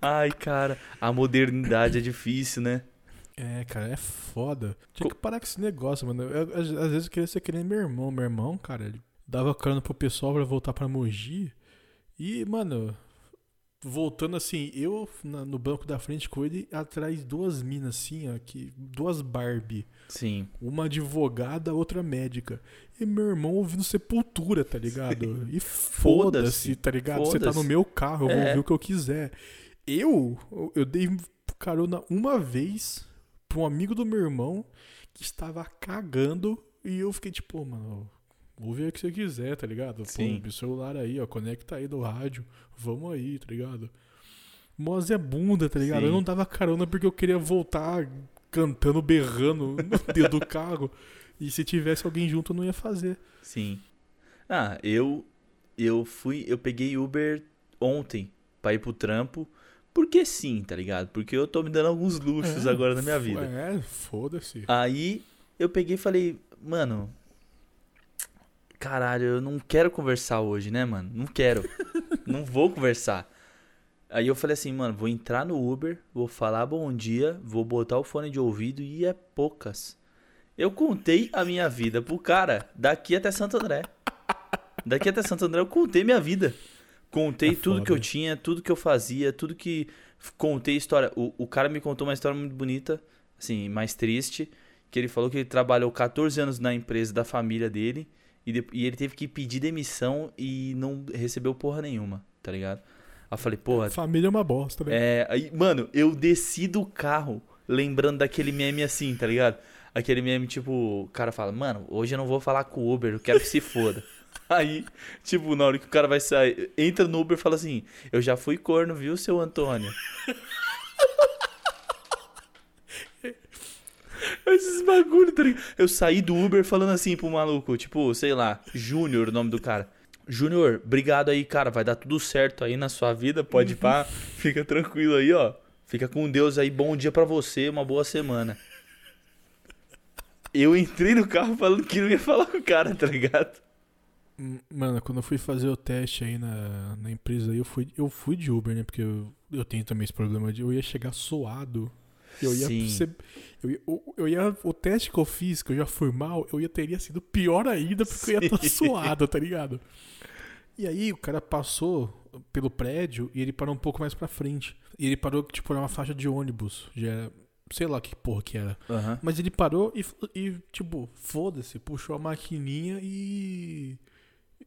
Ai, cara, a modernidade é difícil, né? É, cara, é foda. Tinha que parar com esse negócio, mano. Eu, às, às vezes eu queria ser que nem meu irmão. Meu irmão, cara, ele dava cano pro pessoal pra voltar pra Mogi. E, mano, voltando assim, eu na- no banco da frente com ele, atrás duas minas assim, ó, que, duas Barbie. Sim. Uma advogada, outra médica. E meu irmão ouvindo Sepultura, tá ligado? E foda-se, Foda-se. tá ligado? Você tá no meu carro, eu vou É. ouvir o que eu quiser. Eu, eu dei carona uma vez pra um amigo do meu irmão que estava cagando e eu fiquei tipo, "Pô, mano, ouve o que você quiser, tá ligado? Sim. Pô, meu celular aí, ó, conecta aí do rádio, vamos aí, tá ligado? Moz é bunda, tá ligado? Sim. Eu não dava carona porque eu queria voltar cantando, berrando no dedo do carro. E se tivesse alguém junto, eu não ia fazer. Sim. Ah, eu eu fui, eu peguei Uber ontem pra ir pro trampo, porque sim, tá ligado? Porque eu tô me dando alguns luxos É, agora na minha vida. É, foda-se. Aí eu peguei e falei, mano, caralho, eu não quero conversar hoje, né, mano? Não quero. não vou conversar. Aí eu falei assim, mano, vou entrar no Uber, vou falar bom dia, vou botar o fone de ouvido e é poucas. Eu contei a minha vida pro cara daqui até Santo André. Daqui até Santo André eu contei minha vida. Contei É tudo foda. que eu tinha, tudo que eu fazia, tudo que. Contei história. O, o cara me contou uma história muito bonita, assim, mais triste. Que ele falou que ele trabalhou 14 anos na empresa da família dele. E, de- e ele teve que pedir demissão e não recebeu porra nenhuma, tá ligado? Aí eu falei, porra, Família é uma bosta, né? é, aí, mano, eu desci do carro lembrando daquele meme assim, tá ligado? Aquele meme, tipo, o cara fala, mano, hoje eu não vou falar com o Uber, eu quero que se foda. Aí, tipo, na hora que o cara vai sair, entra no Uber e fala assim, eu já fui corno, viu, seu Antônio? Esses bagulho, tá ligado? Eu saí do Uber falando assim pro maluco, tipo, sei lá, Júnior, o nome do cara. Júnior, obrigado aí, cara. Vai dar tudo certo aí na sua vida. Pode ir pá. Fica tranquilo aí, ó. Fica com Deus aí. Bom dia pra você. Uma boa semana. Eu entrei no carro falando que não ia falar com o cara, tá ligado? Hum, Mano, quando eu fui fazer o teste aí na, na empresa aí, eu fui, eu fui de Uber, né? Porque eu, eu tenho também esse problema de eu ia chegar suado. Eu ia Sim. ser. Eu ia, eu, ia- o teste que eu fiz, que eu já fui mal, eu ia teria sido pior ainda porque eu ia estar Sim. suado, tá ligado? E aí o cara passou pelo prédio e ele parou um pouco mais pra frente. E ele parou, tipo, numa faixa de ônibus. Já, sei lá que porra que era. Aham. Mas ele parou e, e tipo, foda-se, puxou a maquininha e,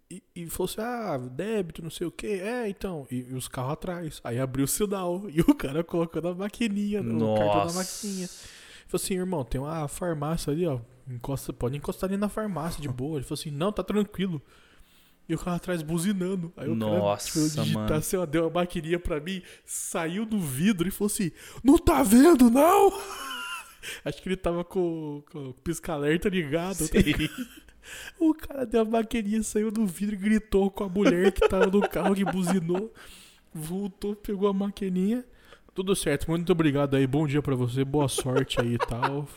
e. E falou assim: ah, débito, não sei o que. É, então. E, e os carros atrás. Aí abriu o sinal. E o cara colocando a maquininha, o cartão da maquininha. Falou assim: irmão, tem uma farmácia ali, ó. Encosta, pode encostar ali na farmácia de boa. Ele falou assim: não, tá tranquilo. E o carro atrás buzinando. Aí o cara Nossa, foi digitar mano. assim, ó, deu a maquininha pra mim, saiu do vidro e falou assim: Não tá vendo, não? Acho que ele tava com, com o pisca-alerta ligado. tá Sim. O cara deu a maquininha, saiu do vidro e gritou com a mulher que tava no carro que buzinou. Voltou, pegou a maquininha. Tudo certo, muito obrigado aí. Bom dia pra você, boa sorte aí e tal.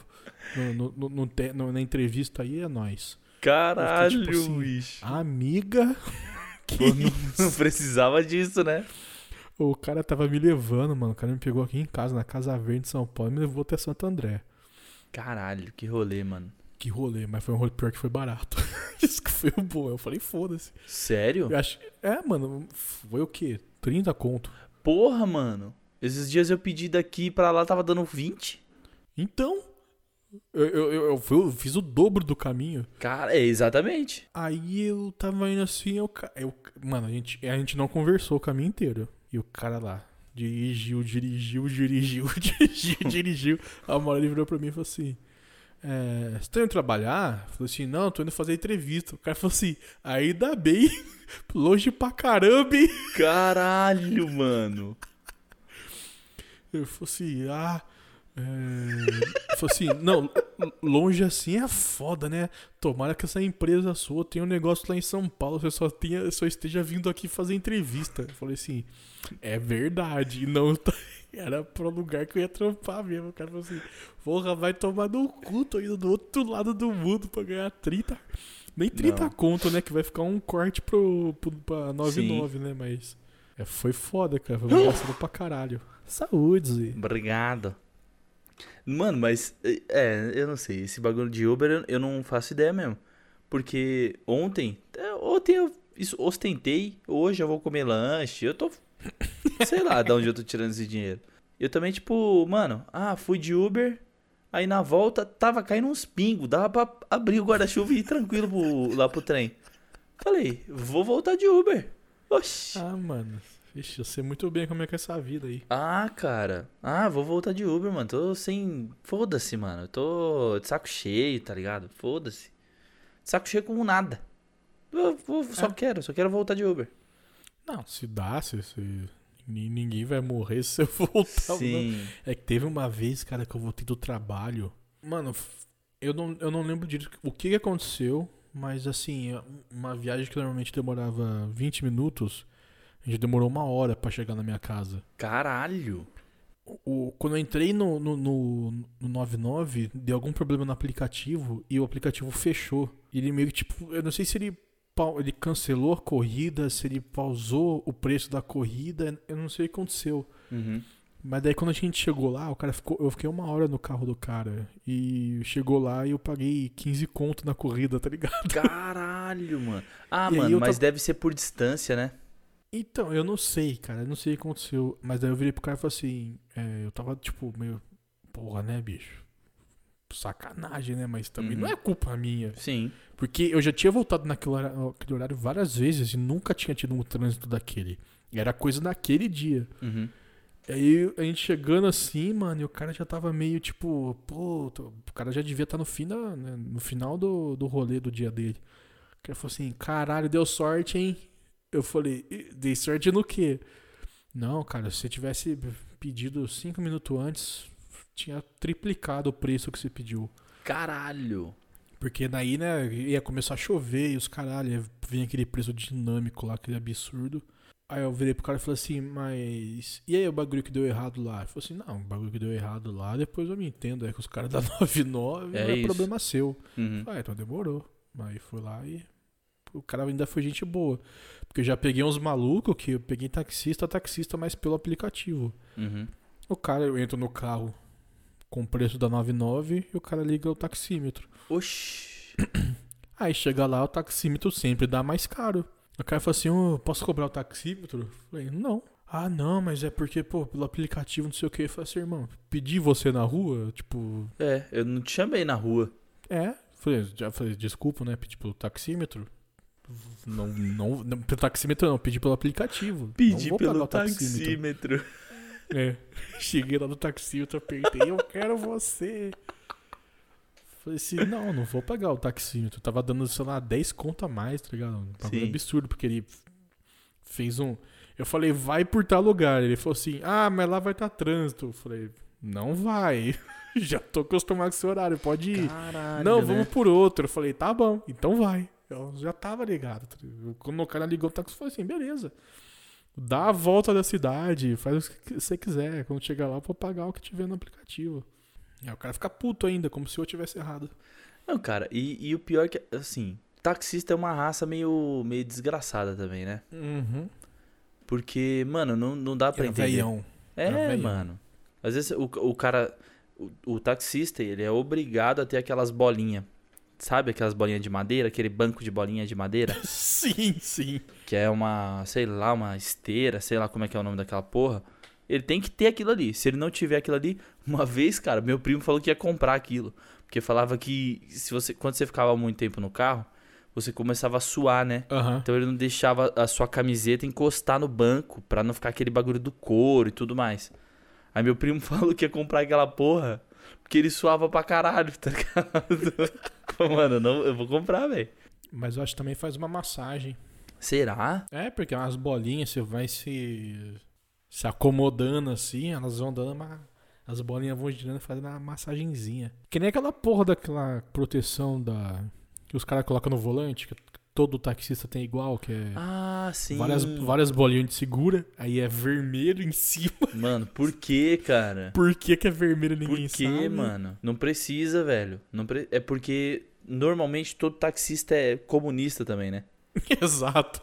No, no- no- no te- no- na entrevista aí é nóis. Caralho, tipo assim. Amiga. Que não, não precisava disso, né? O cara tava me levando, mano. O cara me pegou aqui em casa, na Casa Verde de São Paulo, e me levou até Santo André. Caralho, que rolê, mano. Que rolê, mas foi um rolê pior que foi barato. Isso que foi o bom. Eu falei, foda-se. Sério? Eu acho. É, mano, foi o quê? 30 conto. Porra, mano. Esses dias eu pedi daqui pra lá, tava dando 20. Então. Eu, eu, eu, eu fiz o dobro do caminho. Cara, é exatamente. Aí eu tava indo assim, eu, eu. Mano, a gente, a gente não conversou o caminho inteiro. E o cara lá. Dirigiu, dirigiu, dirigiu, dirigiu, dirigiu. A uma hora ele virou pra mim e falou assim: é, Você tá indo trabalhar? Falei assim: Não, tô indo fazer entrevista. O cara falou assim: Ainda bem, longe pra caramba, hein? Caralho, mano. Eu falei assim: Ah. É... Falei assim: Não, longe assim é foda, né? Tomara que essa empresa sua tenha um negócio lá em São Paulo. Você só, tenha, só esteja vindo aqui fazer entrevista. Eu falei assim: É verdade. Não tá- era pro lugar que eu ia trampar mesmo. O cara falou assim: Porra, vai tomar no cu. Tô indo do outro lado do mundo pra ganhar 30. Nem 30 Não. conto, né? Que vai ficar um corte pro, pro, pra 99, né? Mas. É, foi foda, cara. Foi engraçado pra caralho. Saúde, Zé. Obrigado. Mano, mas. É, eu não sei. Esse bagulho de Uber eu, eu não faço ideia mesmo. Porque ontem. é, Ontem eu ostentei. Hoje eu vou comer lanche. Eu tô. Sei lá de onde eu tô tirando esse dinheiro. Eu também, tipo, mano, ah, fui de Uber. Aí na volta tava caindo uns pingos. Dava pra abrir o guarda-chuva e ir tranquilo pro- lá pro trem. Falei, vou voltar de Uber. Oxi. Ah, mano. Vixe, eu sei muito bem como é que é essa vida aí. Ah, cara. Ah, vou voltar de Uber, mano. Tô sem. Foda-se, mano. Eu tô de saco cheio, tá ligado? Foda-se. De saco cheio com nada. Eu vou- só É. quero, só quero voltar de Uber. Não, se dá, se, se- ni- ninguém vai morrer se eu voltar. não. Sim. É que teve uma vez, cara, que eu voltei do trabalho. Mano, eu não, eu não lembro direito o que, aconteceu, mas assim, é uma viagem que normalmente demorava 20 minutos, a gente demorou uma hora pra chegar na minha casa. Caralho. O, quando eu entrei no, no, no, no 99, deu algum problema no aplicativo e o aplicativo fechou. Ele meio que, tipo, eu não sei se ele, ele cancelou a corrida, se ele pausou o preço da corrida, eu não sei o que aconteceu. Uhum. Mas daí quando a gente chegou lá, o cara ficou, eu fiquei uma hora no carro do cara. E chegou lá e eu paguei 15 conto na corrida, tá ligado? Caralho, mano. Ah, E mano, mas tava- deve ser por distância, né? Então, eu não sei, cara, eu não sei o que aconteceu. Mas daí eu virei pro cara e falei assim, é, eu tava tipo meio, porra, né, bicho? Sacanagem, né? Mas também Uhum. não é culpa minha. Sim. Porque eu já tinha voltado naquele horário, várias vezes e nunca tinha tido um trânsito daquele. Era coisa daquele dia. Uhum. Aí a gente chegando assim, mano, e o cara já tava meio tipo, pô, o cara já devia estar no, fim da, né, no final do, do rolê do dia dele. O cara falou assim, caralho, deu sorte, hein? Eu falei, "E- dei sorte no quê? Não, cara, se você tivesse pedido cinco minutos antes, tinha triplicado o preço que você pediu. Caralho. Porque daí, né, ia começar a chover e os caralho, ia vir aquele preço dinâmico lá, aquele absurdo. Aí eu virei pro cara e falei assim, mas. E aí o bagulho que deu errado lá? Ele falou assim, não, o bagulho que deu errado lá, depois eu me entendo. É que os caras da 99 É não é isso. problema seu. Uhum. Ah, então demorou. Aí fui lá e. O cara ainda foi gente boa. Porque eu já peguei uns malucos que eu peguei taxista, taxista, mas pelo aplicativo. Uhum. O cara, eu entro no carro com o preço da 99 e o cara liga o taxímetro. Oxi. Aí chega lá, o taxímetro sempre dá mais caro. O cara fala assim, ô, posso cobrar o taxímetro? Eu falei, não. Ah, não, mas é porque, pô, pelo aplicativo, não sei o que. Eu falei assim, irmão, pedi você na rua? Tipo, É, eu não te chamei na rua. é. Falei, já falei, desculpa, né? Pedi pelo taxímetro. Não, não, não, pelo taxímetro não, pedi pelo aplicativo. não vou pagar o taxímetro. É. Cheguei lá no taxímetro, apertei, eu quero você. Falei assim, não, não vou pagar o taxímetro. Tava dando, sei lá, 10 conto a mais, tá ligado? Um bagulho absurdo, porque ele fez um. Eu falei, vai por tal lugar. Ele falou assim, ah, mas lá vai estar trânsito. Eu falei, não vai. Já tô acostumado com esse horário, pode ir. Caralho. não, né? vamos por outro. Eu falei, tá bom, então vai. Eu já tava ligado. tá ligado? Quando o cara ligou o táxi, eu falei assim, beleza. Dá a volta da cidade, faz o que você quiser. Quando chegar lá, eu vou pagar o que tiver no aplicativo. Aí o cara fica puto ainda, como se eu tivesse errado. Não, cara, e, e o pior é que, assim, taxista é uma raça meio, meio desgraçada também, né? Uhum. Porque, mano, não, não dá pra É entender. veião. É, É veião. mano. Às vezes o, o cara, o, o taxista, ele é obrigado a ter aquelas bolinhas. Sabe aquelas bolinhas de madeira? Aquele banco de bolinha de madeira? Sim, sim. que é uma, sei lá, uma esteira, sei lá como é que é o nome daquela porra. Ele tem que ter aquilo ali. Se ele não tiver aquilo ali, uma vez, cara, meu primo falou que ia comprar aquilo. Porque falava que se você, quando você ficava muito tempo no carro, você começava a suar, né? Aham. Então ele não deixava a sua camiseta encostar no banco pra não ficar aquele bagulho do couro e tudo mais. Aí meu primo falou que ia comprar aquela porra porque ele suava pra caralho, tá ligado? Mano, não, eu vou comprar, velho. Mas eu acho que também faz uma massagem. Será? É, porque umas bolinhas, você vai se, se acomodando assim, elas vão dando uma. As bolinhas vão girando e fazendo uma massagenzinha. Que nem aquela porra daquela proteção da. Que os caras colocam no volante, que todo taxista tem igual, que é. Ah, sim. Várias, várias bolinhas de segura, aí é vermelho em cima. Mano, por que, cara? Por que, que é vermelho Por ninguém que, sabe? mano? Não precisa, velho. Não pre... É porque normalmente todo taxista é comunista também, né? Exato.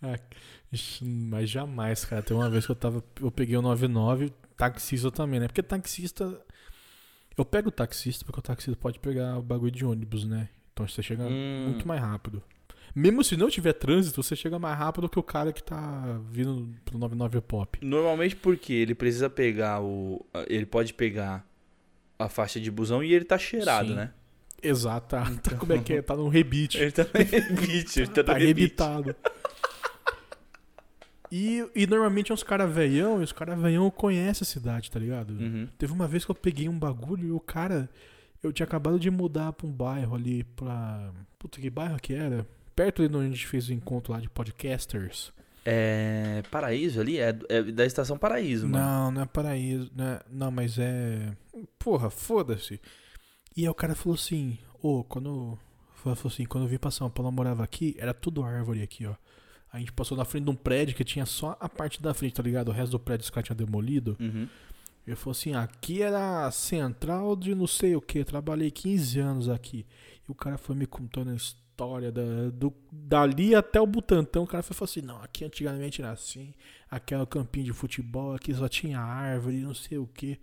Ah, ixi, mas jamais, cara. Tem uma vez que eu tava. Eu peguei o 99, taxista também, né? Porque taxista. Eu pego o taxista porque o taxista pode pegar o bagulho de ônibus, né? Então você chega Hum. muito mais rápido. Mesmo se não tiver trânsito, você chega mais rápido que o cara que tá vindo pro 99 Pop. Normalmente porque ele precisa pegar o. Ele pode pegar a faixa de busão e ele tá cheirado, Sim. né? Exato, tá, tá- como é que é? Tá no rebite. Ele tá no rebite, ele tá tá rebitado. E, e normalmente é uns caras velhão, e os caras velhão conhecem a cidade, tá ligado? Uhum. Teve uma vez que eu peguei um bagulho e o cara. Eu tinha acabado de mudar pra um bairro ali pra. Puta, que bairro que era? Perto ali onde a gente fez o encontro lá de podcasters. É. Paraíso ali? É, é da estação Paraíso, mano. Não, não é paraíso. Não, é- não, mas é. Porra, foda-se. E aí o cara falou assim: Ô, quando. Falou assim: quando eu vim pra São Paulo, eu morava aqui, era tudo árvore aqui, ó. A gente passou na frente de um prédio que tinha só a parte da frente, tá ligado? O resto do prédio os caras tinham demolido. Uhum. Ele falou assim: aqui era central de não sei o que, trabalhei 15 anos aqui. E o cara foi me contando a história da, do, dali até o Butantão. O cara foi falou assim: não, aqui antigamente era assim, aqui era o campinho de futebol, aqui só tinha árvore, não sei o que.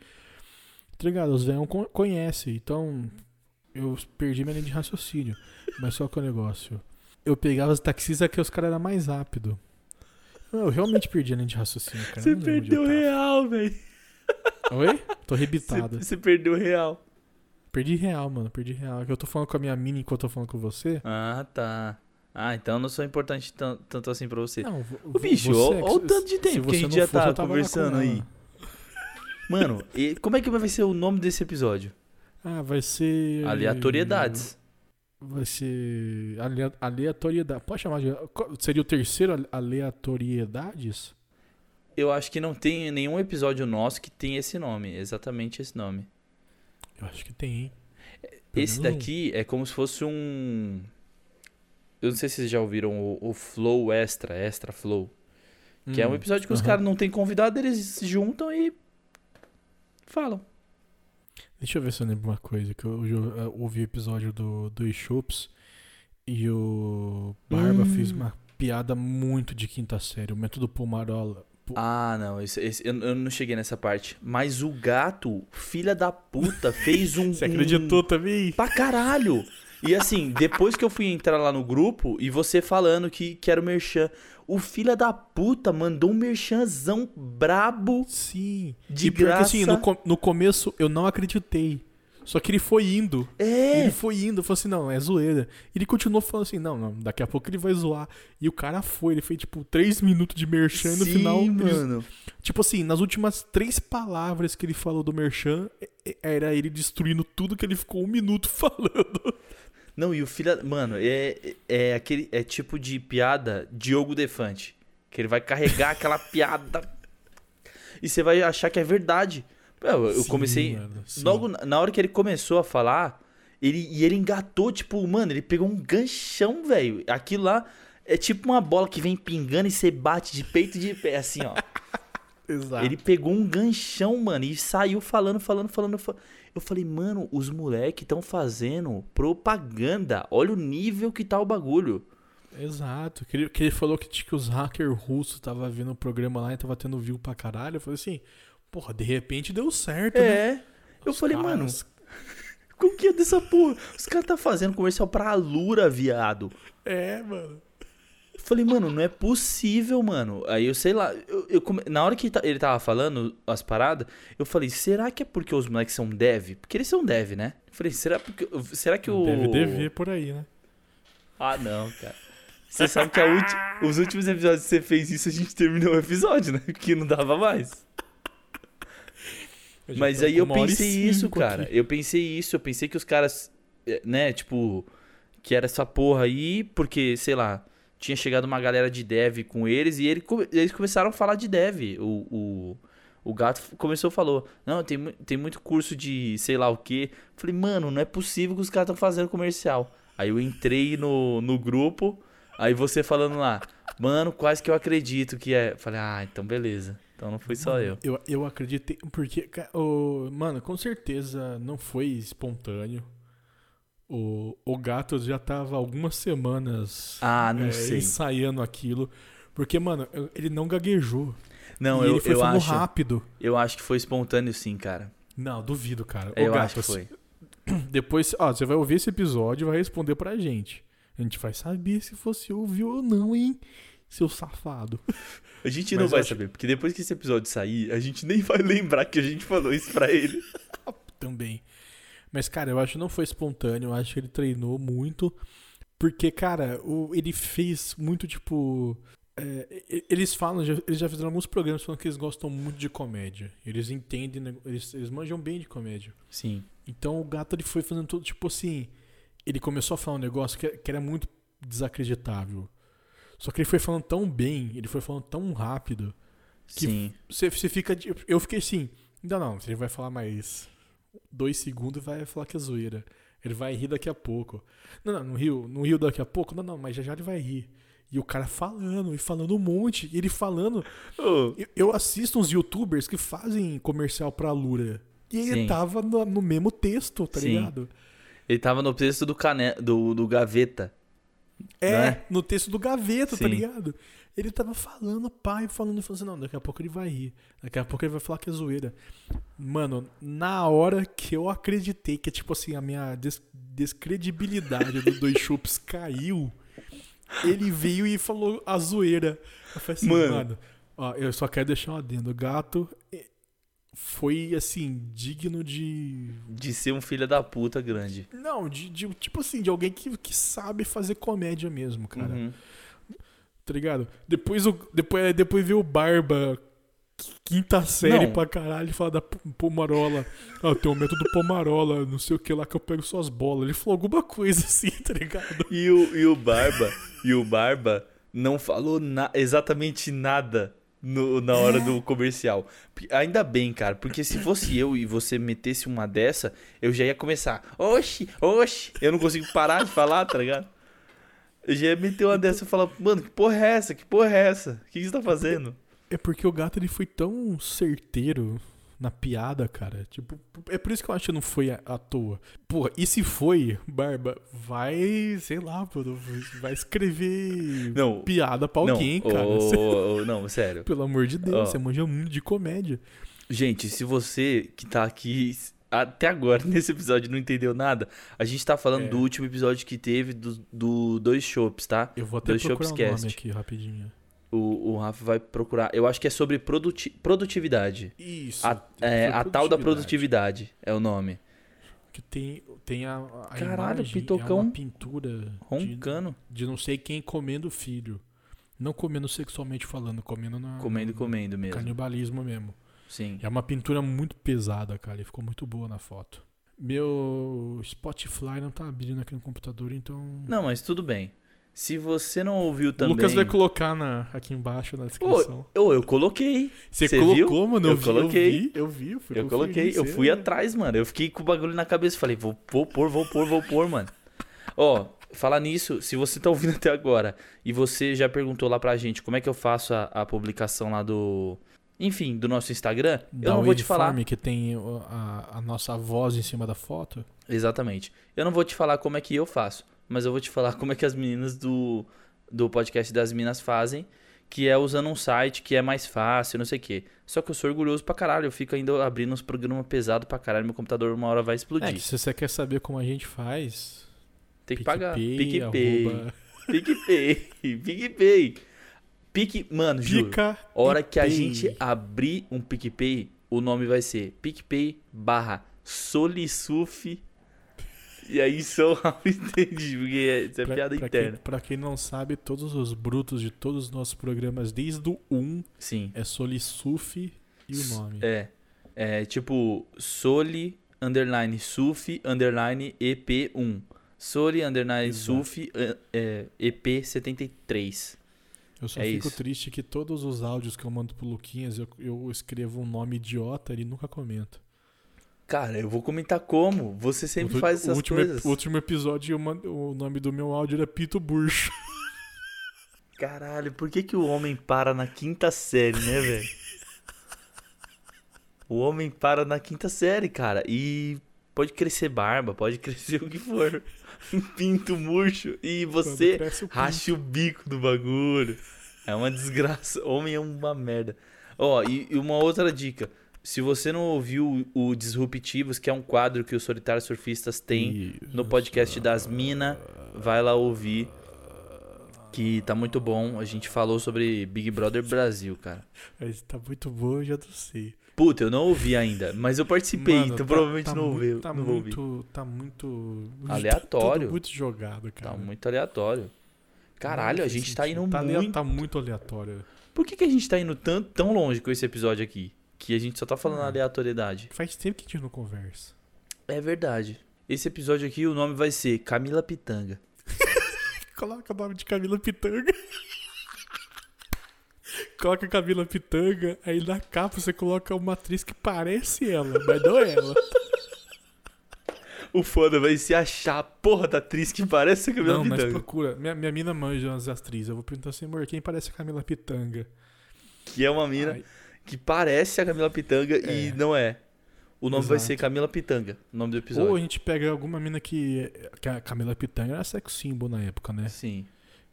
Tá ligado? Os velhos con- conhecem, então eu perdi minha linha de raciocínio. Mas só que o negócio: eu pegava os taxistas que os caras eram mais rápido. Eu realmente perdi a linha de raciocínio, cara. Você perdeu real, velho. Oi? Tô rebitado. você perdeu real. Perdi real, mano. Perdi real. Que eu tô falando com a minha mina enquanto eu tô falando com você. Ah, tá. Ah, então eu não sou importante tan- tanto assim pra você. Não, vo- Ô, bicho, é ó o tanto de tempo que a você gente não já fosse, tá conversando aí. Mano, e como é que vai ser o nome desse episódio? Ah, vai ser. Aleatoriedades. Vai ser. alea- Aleatoriedade. Pode chamar de. Seria o terceiro ale- aleatoriedades? Eu acho que não tem nenhum episódio nosso que tem esse nome, exatamente esse nome. Eu acho que tem, hein? Esse daqui é como se fosse um. Eu não sei se vocês já ouviram o, o Flow Extra, Extra Flow. Que é um Hum, episódio que os aham. caras não tem convidado, eles se juntam e. falam. Deixa eu ver se eu lembro uma coisa. Que eu, eu, eu ouvi o episódio do Dois Chops e o Barba Hum. fez uma piada muito de quinta série. O método Pomarola. Po- Ah, não, esse, esse- eu, eu não cheguei nessa parte. Mas o gato, filha da puta, fez um. Você um- acreditou também? Pra caralho! E assim, depois que eu fui entrar lá no grupo e você falando que, que era o Merchan, o filho da puta mandou um Merchanzão brabo. Sim. De e pior que assim, graça. no, no começo eu não acreditei. Só que ele foi indo. É! Ele foi indo, falou assim, não, é zoeira. Ele continuou falando assim, não, não, daqui a pouco ele vai zoar. E o cara foi, ele fez tipo 3 minutos de merchan e no Sim, final. ele- mano. Tipo assim, nas últimas três palavras que ele falou do merchan, é- é- era ele destruindo tudo que ele ficou um minuto falando. Não, e o filho. Mano, é, é aquele. É tipo de piada Diogo Defante. Que ele vai carregar aquela piada. E você vai achar que é verdade. Eu, eu Sim, comecei. mano. Logo na hora que ele começou a falar, ele, e ele engatou, tipo, mano, ele pegou um ganchão, velho. Aquilo lá é tipo uma bola que vem pingando e você bate de peito e de pé, assim, ó. Exato. Ele pegou um ganchão, mano, e saiu falando, falando, falando. fa- Eu falei, mano, os moleques estão fazendo propaganda. Olha o nível que tá o bagulho. Exato. Que ele, que ele falou que, tinha que os hackers russos estavam vendo o programa lá e tava tendo view pra caralho. Eu falei assim, porra, de repente deu certo, né? É. Eu Os falei, caras- mano, como que é dessa porra? Os caras tá fazendo comercial pra Alura, viado. É, mano. Eu falei, mano, não é possível, mano. Aí eu sei lá, eu, eu come- na hora que ele ta- ele tava falando as paradas, eu falei, será que é porque os moleques são dev? Porque eles são dev, né? Eu falei, será, porque, será que o. Deve dever por aí, né? Ah, não, cara. Você sabe que ulti- os últimos episódios que você fez isso, a gente terminou o episódio, né? Que não dava mais. Eu Mas aí eu pensei isso, cara. aqui. Eu pensei isso, eu pensei que os caras, eh, né, tipo, que era essa porra aí, porque, sei lá, tinha chegado uma galera de dev com eles e ele, eles começaram a falar de dev. O, o, o gato começou falou: Não, tem, tem muito curso de sei lá o quê. Falei, mano, não é possível que os caras estão fazendo comercial. Aí eu entrei no, no grupo, aí você falando lá, mano, quase que eu acredito que é. Falei, ah, então beleza. Então não foi só eu. Eu, eu acreditei, porque, ca- o, mano, com certeza não foi espontâneo. O, o gato já tava algumas semanas Ah, não é, sei. ensaiando aquilo. Porque, mano, ele não gaguejou. Não, e eu, ele foi eu acho. rápido. Eu acho que foi espontâneo sim, cara. Não, duvido, cara. Ô, Eu gato, acho que foi. Depois, ó, você vai ouvir esse episódio e vai responder pra gente. A gente vai saber se você ouviu ou não, hein? Seu safado. A gente Mas não eu vai acho- saber, porque depois que esse episódio sair, a gente nem vai lembrar que a gente falou isso pra ele. Também. Mas, cara, eu acho que não foi espontâneo. Eu acho que ele treinou muito. Porque, cara, o, ele fez muito, tipo. é, eles falam, já- eles já fizeram alguns programas falando que eles gostam muito de comédia. Eles entendem, né, eles, eles manjam bem de comédia. Sim. Então o gato ele foi fazendo tudo, tipo assim. Ele começou a falar um negócio que, que era muito desacreditável. Só que ele foi falando tão bem, ele foi falando tão rápido. Que Sim. Você, você fica. Eu fiquei assim. Ainda não, ele vai falar mais dois segundos e vai falar que é zoeira. Ele vai rir daqui a pouco. Não, não, não riu, não riu daqui a pouco? Não, não, mas já já ele vai rir. E o cara falando, e falando um monte, e ele falando. Ô, Eu, eu assisto uns youtubers que fazem comercial pra Lura. E ele Sim. tava no, no mesmo texto, tá Sim. ligado? ele tava no texto do, cane... do, do Gaveta. É, Né? no texto do Gaveta, tá Sim. ligado? Ele tava falando, pai, falando, falando assim, não, daqui a pouco ele vai rir. Daqui a pouco ele vai falar que é zoeira. Mano, na hora que eu acreditei que, tipo assim, a minha des- descredibilidade do Dois Chups caiu, ele veio e falou a zoeira. Eu falei assim, Mano. mano, ó, eu só quero deixar um adendo. O gato foi, assim, digno de De ser um filho da puta grande. não, de, de- tipo assim, de alguém que, que sabe fazer comédia mesmo, cara. Uhum. Tá ligado? Depois, o, depois, depois veio o Barba, quinta série Não. pra caralho, fala da Pomarola. Ah, tem o método Pomarola, não sei o que lá que eu pego suas bolas. Ele falou alguma coisa assim, tá ligado? E o, e o Barba, e o Barba não falou na- exatamente nada no- na hora do comercial. Ainda bem, cara, porque se fosse eu e você metesse uma dessa, eu já ia começar. Oxi, oxi, eu não consigo parar de falar, tá ligado? Eu já ia meter uma dessa e falar, mano, que porra é essa? Que porra é essa? O que que você tá fazendo? É porque o gato ele foi tão certeiro na piada, cara. Tipo, é por isso que eu acho que não foi à, à toa. Porra, e se foi, Barba, vai, sei lá, pô, vai escrever Não, piada pra não, alguém, cara. ô, ô, não, sério. Pelo amor de Deus, Ó. você manja muito de comédia. Gente, se você que tá aqui até agora nesse episódio não entendeu nada, a gente tá falando É. do último episódio que teve do, do Dois Shops, tá? Eu vou até Dois procurar o nome aqui rapidinho. O, o Rafa vai procurar. Eu acho que é sobre produti produtividade. Isso. A, é, a tal da produtividade é o nome. Que tem, tem a, a Caralho, imagem, é pitocão uma pintura de, Roncando. de não sei quem comendo o filho. Não comendo sexualmente falando, comendo na Comendo e comendo mesmo. canibalismo mesmo. Sim. É uma pintura muito pesada, cara, e ficou muito boa na foto. Meu Spotify não tá abrindo aqui no computador, então Não, mas tudo bem. Se você não ouviu o também. Lucas vai colocar na, aqui embaixo na descrição. Ô, eu coloquei. Você cê colocou, viu? mano? Eu vi, coloquei. Eu vi, eu vi. Eu, fui Eu coloquei, eu fui atrás, mano. Eu fiquei com o bagulho na cabeça. Falei, vou, vou pôr, vou pôr, vou pôr, mano. Ó, falar nisso, se você tá ouvindo até agora e você já perguntou lá pra gente como é que eu faço a, a publicação lá do. Enfim, do nosso Instagram, Da eu não vou te falar. Que tem o- a, a nossa voz em cima da foto. Exatamente. Eu não vou te falar como é que eu faço, mas eu vou te falar como é que as meninas do, do podcast das Minas fazem, que é usando um site que é mais fácil, não sei o quê. Só que eu sou orgulhoso pra caralho, eu fico ainda abrindo uns programas pesados pra caralho, meu computador uma hora vai explodir. É, que se você quer saber como a gente faz, Tem que pagar. PicPay, PicPay. arroba- PicPay. PicPay. Pique, mano, juro. Pica Hora que a gente abrir um PicPay, o nome vai ser PicPay barra Solisuf. E aí só o Rafa entende, porque é- isso é Pra, piada pra interna. Quem, pra quem não sabe, todos os brutos de todos os nossos programas, desde o 1, Sim. é Solisuf e o nome. É. É tipo Soli underline Suf underline EP1. Soli underline Exato. Suf é, é, EP73. Eu só é fico isso. triste que todos os áudios que eu mando pro Luquinhas, eu, eu escrevo um nome idiota, ele nunca comenta. Cara, eu vou comentar como. Você sempre o, faz essas último, coisas. O último episódio, eu mand- o nome do meu áudio era Pito Burcho. Caralho, por que, que o homem para na quinta série, né, velho? o homem para na quinta série, cara. E pode crescer barba, pode crescer o que for. Pinto murcho. E você o racha o bico do bagulho. É uma desgraça. Homem é uma merda. Ó, e, e uma outra dica. Se você não ouviu o Disruptivos, que é um quadro que os Solitários Surfistas têm no podcast das Minas, vai lá ouvir. Que tá muito bom. A gente falou sobre Big Brother Brasil, cara. Mas tá muito bom, eu já não sei. Puta, eu não ouvi ainda, mas eu participei, Mano, então tá- provavelmente tá não ouvi. Tá não muito. Tá muito. Aleatório. Tá muito jogado, cara. Tá muito aleatório. Caralho, a gente tá indo tá muito. Tá muito aleatório. Por que, que a gente tá indo tão, tão longe com esse episódio aqui? Que a gente só tá falando Ah. aleatoriedade. Faz tempo que a gente não conversa. É verdade. Esse episódio aqui, o nome vai ser Camila Pitanga. Coloca o nome de Camila Pitanga. coloca Camila Pitanga, aí na capa você coloca uma atriz que parece ela, mas não é ela. O foda vai se achar a porra da atriz que parece a Camila não, mas Pitanga. procura. Minha, minha mina manja as atrizes. Eu vou perguntar assim, amor, quem parece a Camila Pitanga? Que é uma mina Aí- que parece a Camila Pitanga e É. não é. O nome vai Exato. ser Camila Pitanga, o nome do Ou episódio. a gente pega alguma mina que. que a Camila Pitanga era sex symbol na época, né? Sim.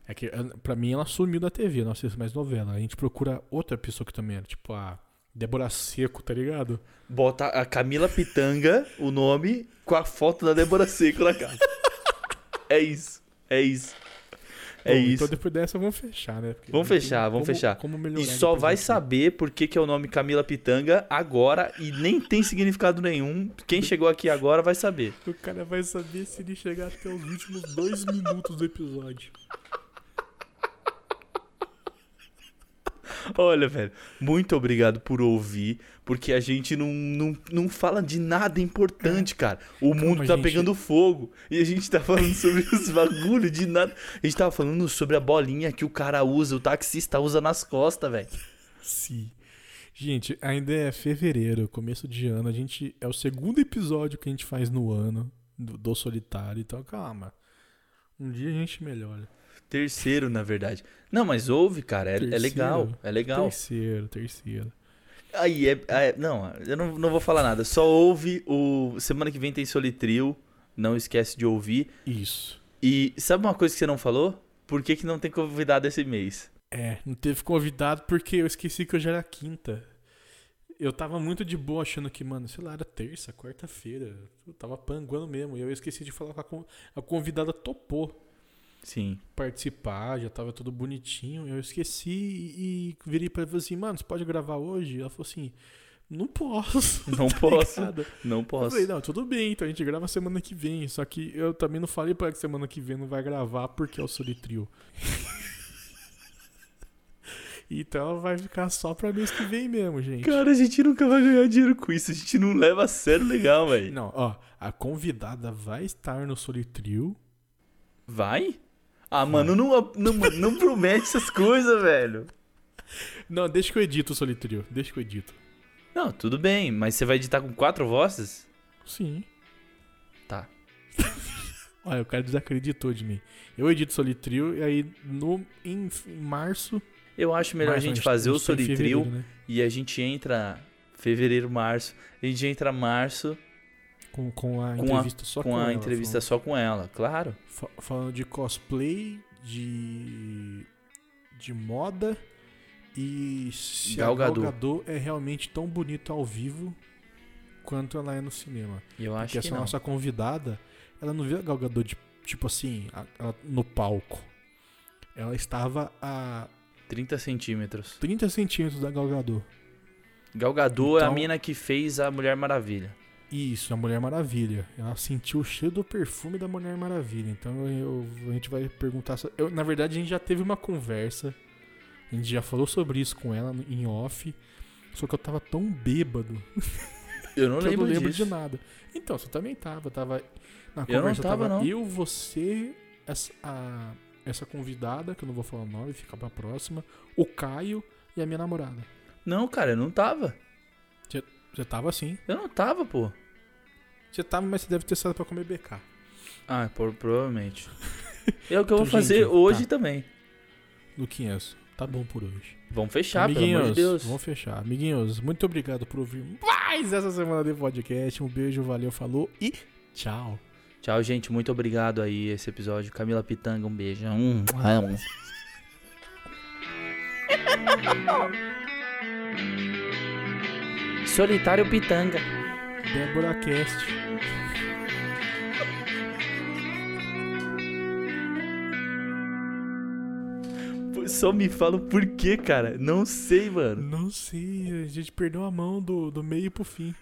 É que, eh, pra mim, ela sumiu da TV, não assiste mais novela. A gente procura outra pessoa que também era, tipo a Débora Seco, tá ligado? Bota a Camila Pitanga, o nome, com a foto da Débora Seco na capa. é isso. É isso. É Bom, isso. Então depois dessa vamos fechar, né? Porque Vamos tem fechar, vamos como- fechar. como E só vai saber por que, que é o nome Camila Pitanga agora e nem tem significado nenhum. Quem chegou aqui agora vai saber. O cara vai saber se ele chegar até os últimos dois minutos do episódio. Olha, velho, muito obrigado por ouvir, porque a gente não, não, não fala de nada importante, cara. O mundo tá gente. pegando fogo e a gente tá falando sobre os bagulho de nada. A gente tava falando sobre a bolinha que o cara usa, o taxista usa nas costas, velho. Sim. Gente, ainda é fevereiro, começo de ano. A gente. É o segundo episódio que a gente faz no ano do, do solitário. Então, calma. Um dia a gente melhora. Terceiro, na verdade. Não, mas ouve, cara, é, é legal, é legal. Terceiro, terceiro. Aí é, é- Não, eu não, não vou falar nada. Só ouve o. Semana que vem tem Solitril. Não esquece de ouvir. Isso. E sabe uma coisa que você não falou? Por que, que não tem convidado esse mês? É, não teve convidado porque eu esqueci que hoje era quinta. Eu tava muito de boa achando que, mano, sei lá, era terça, quarta-feira. Eu tava panguando mesmo. E eu esqueci de falar com a convidada topou Sim. participar, já tava tudo bonitinho. Eu esqueci e, virei pra ela e falei assim, mano, você pode gravar hoje? Ela falou assim, não posso. Não tá posso. ligado? Não Eu posso. falei, não, tudo bem, então a gente grava semana que vem. Só que eu também não falei pra ela que semana que vem não vai gravar porque é o Solitrio. então ela vai ficar só pra mês que vem mesmo, gente. Cara, a gente nunca vai ganhar dinheiro com isso. A gente não leva a sério legal, velho. Não, ó, a convidada vai estar no Solitrio. Vai? Ah, mano, não, não, não promete essas coisas, velho. Não, deixa que eu edito o Solitrio, deixa que eu edito. Não, tudo bem, mas você vai editar com quatro vozes? Sim. Tá. Olha, o cara desacreditou de mim. Eu edito Solitrio e aí no, em, em março. Eu acho melhor março, a gente fazer o fevereiro, né? e a gente entra fevereiro, março. A gente entra março Com, com a Com a- entrevista só com, com a ela, entrevista só com ela, claro. Fa- falando de cosplay, de de moda e se Gal a Gal Gadot. Gadot é realmente tão bonita ao vivo quanto ela é no cinema. Eu acho Porque que essa não. nossa convidada, ela não viu a Gal Gadot de- tipo assim, a- ela no palco. Ela estava a 30 centímetros. 30 centímetros da Gal Gadot. Gal Gadot é a Então- mina que fez a Mulher Maravilha. Isso, a Mulher Maravilha. Ela sentiu o cheiro do perfume da Mulher Maravilha. Então eu- a gente vai perguntar. eu- na verdade, a gente já teve uma conversa. A gente já falou sobre isso com ela em off. Só que eu tava tão bêbado Eu não que eu lembro não lembro de nada. Então, você também tava. Tava na Eu não conversa tava, tava não. eu, você, essa, a- essa convidada, que eu não vou falar o nome, fica pra próxima, o Caio e a minha namorada. Não, cara, eu não tava. Você tava assim. Eu não tava, pô. Você tava, mas você deve ter saído pra comer BK. Ah, por- provavelmente. É o que eu vou fazer gente, hoje tá. também. Luquinhas, tá bom por hoje. Vamos fechar, pelo amor de Deus. vamos fechar. Amiguinhos, muito obrigado por ouvir mais essa semana de podcast. Um beijo, valeu, falou e tchau. Tchau, gente. Muito obrigado aí esse episódio. Camila Pitanga, um beijo. Hum. Solitário Pitanga. Débora Cast. Pô, Só me fala o porquê, cara. Não sei, mano. Não sei, a gente perdeu a mão do, do meio pro fim.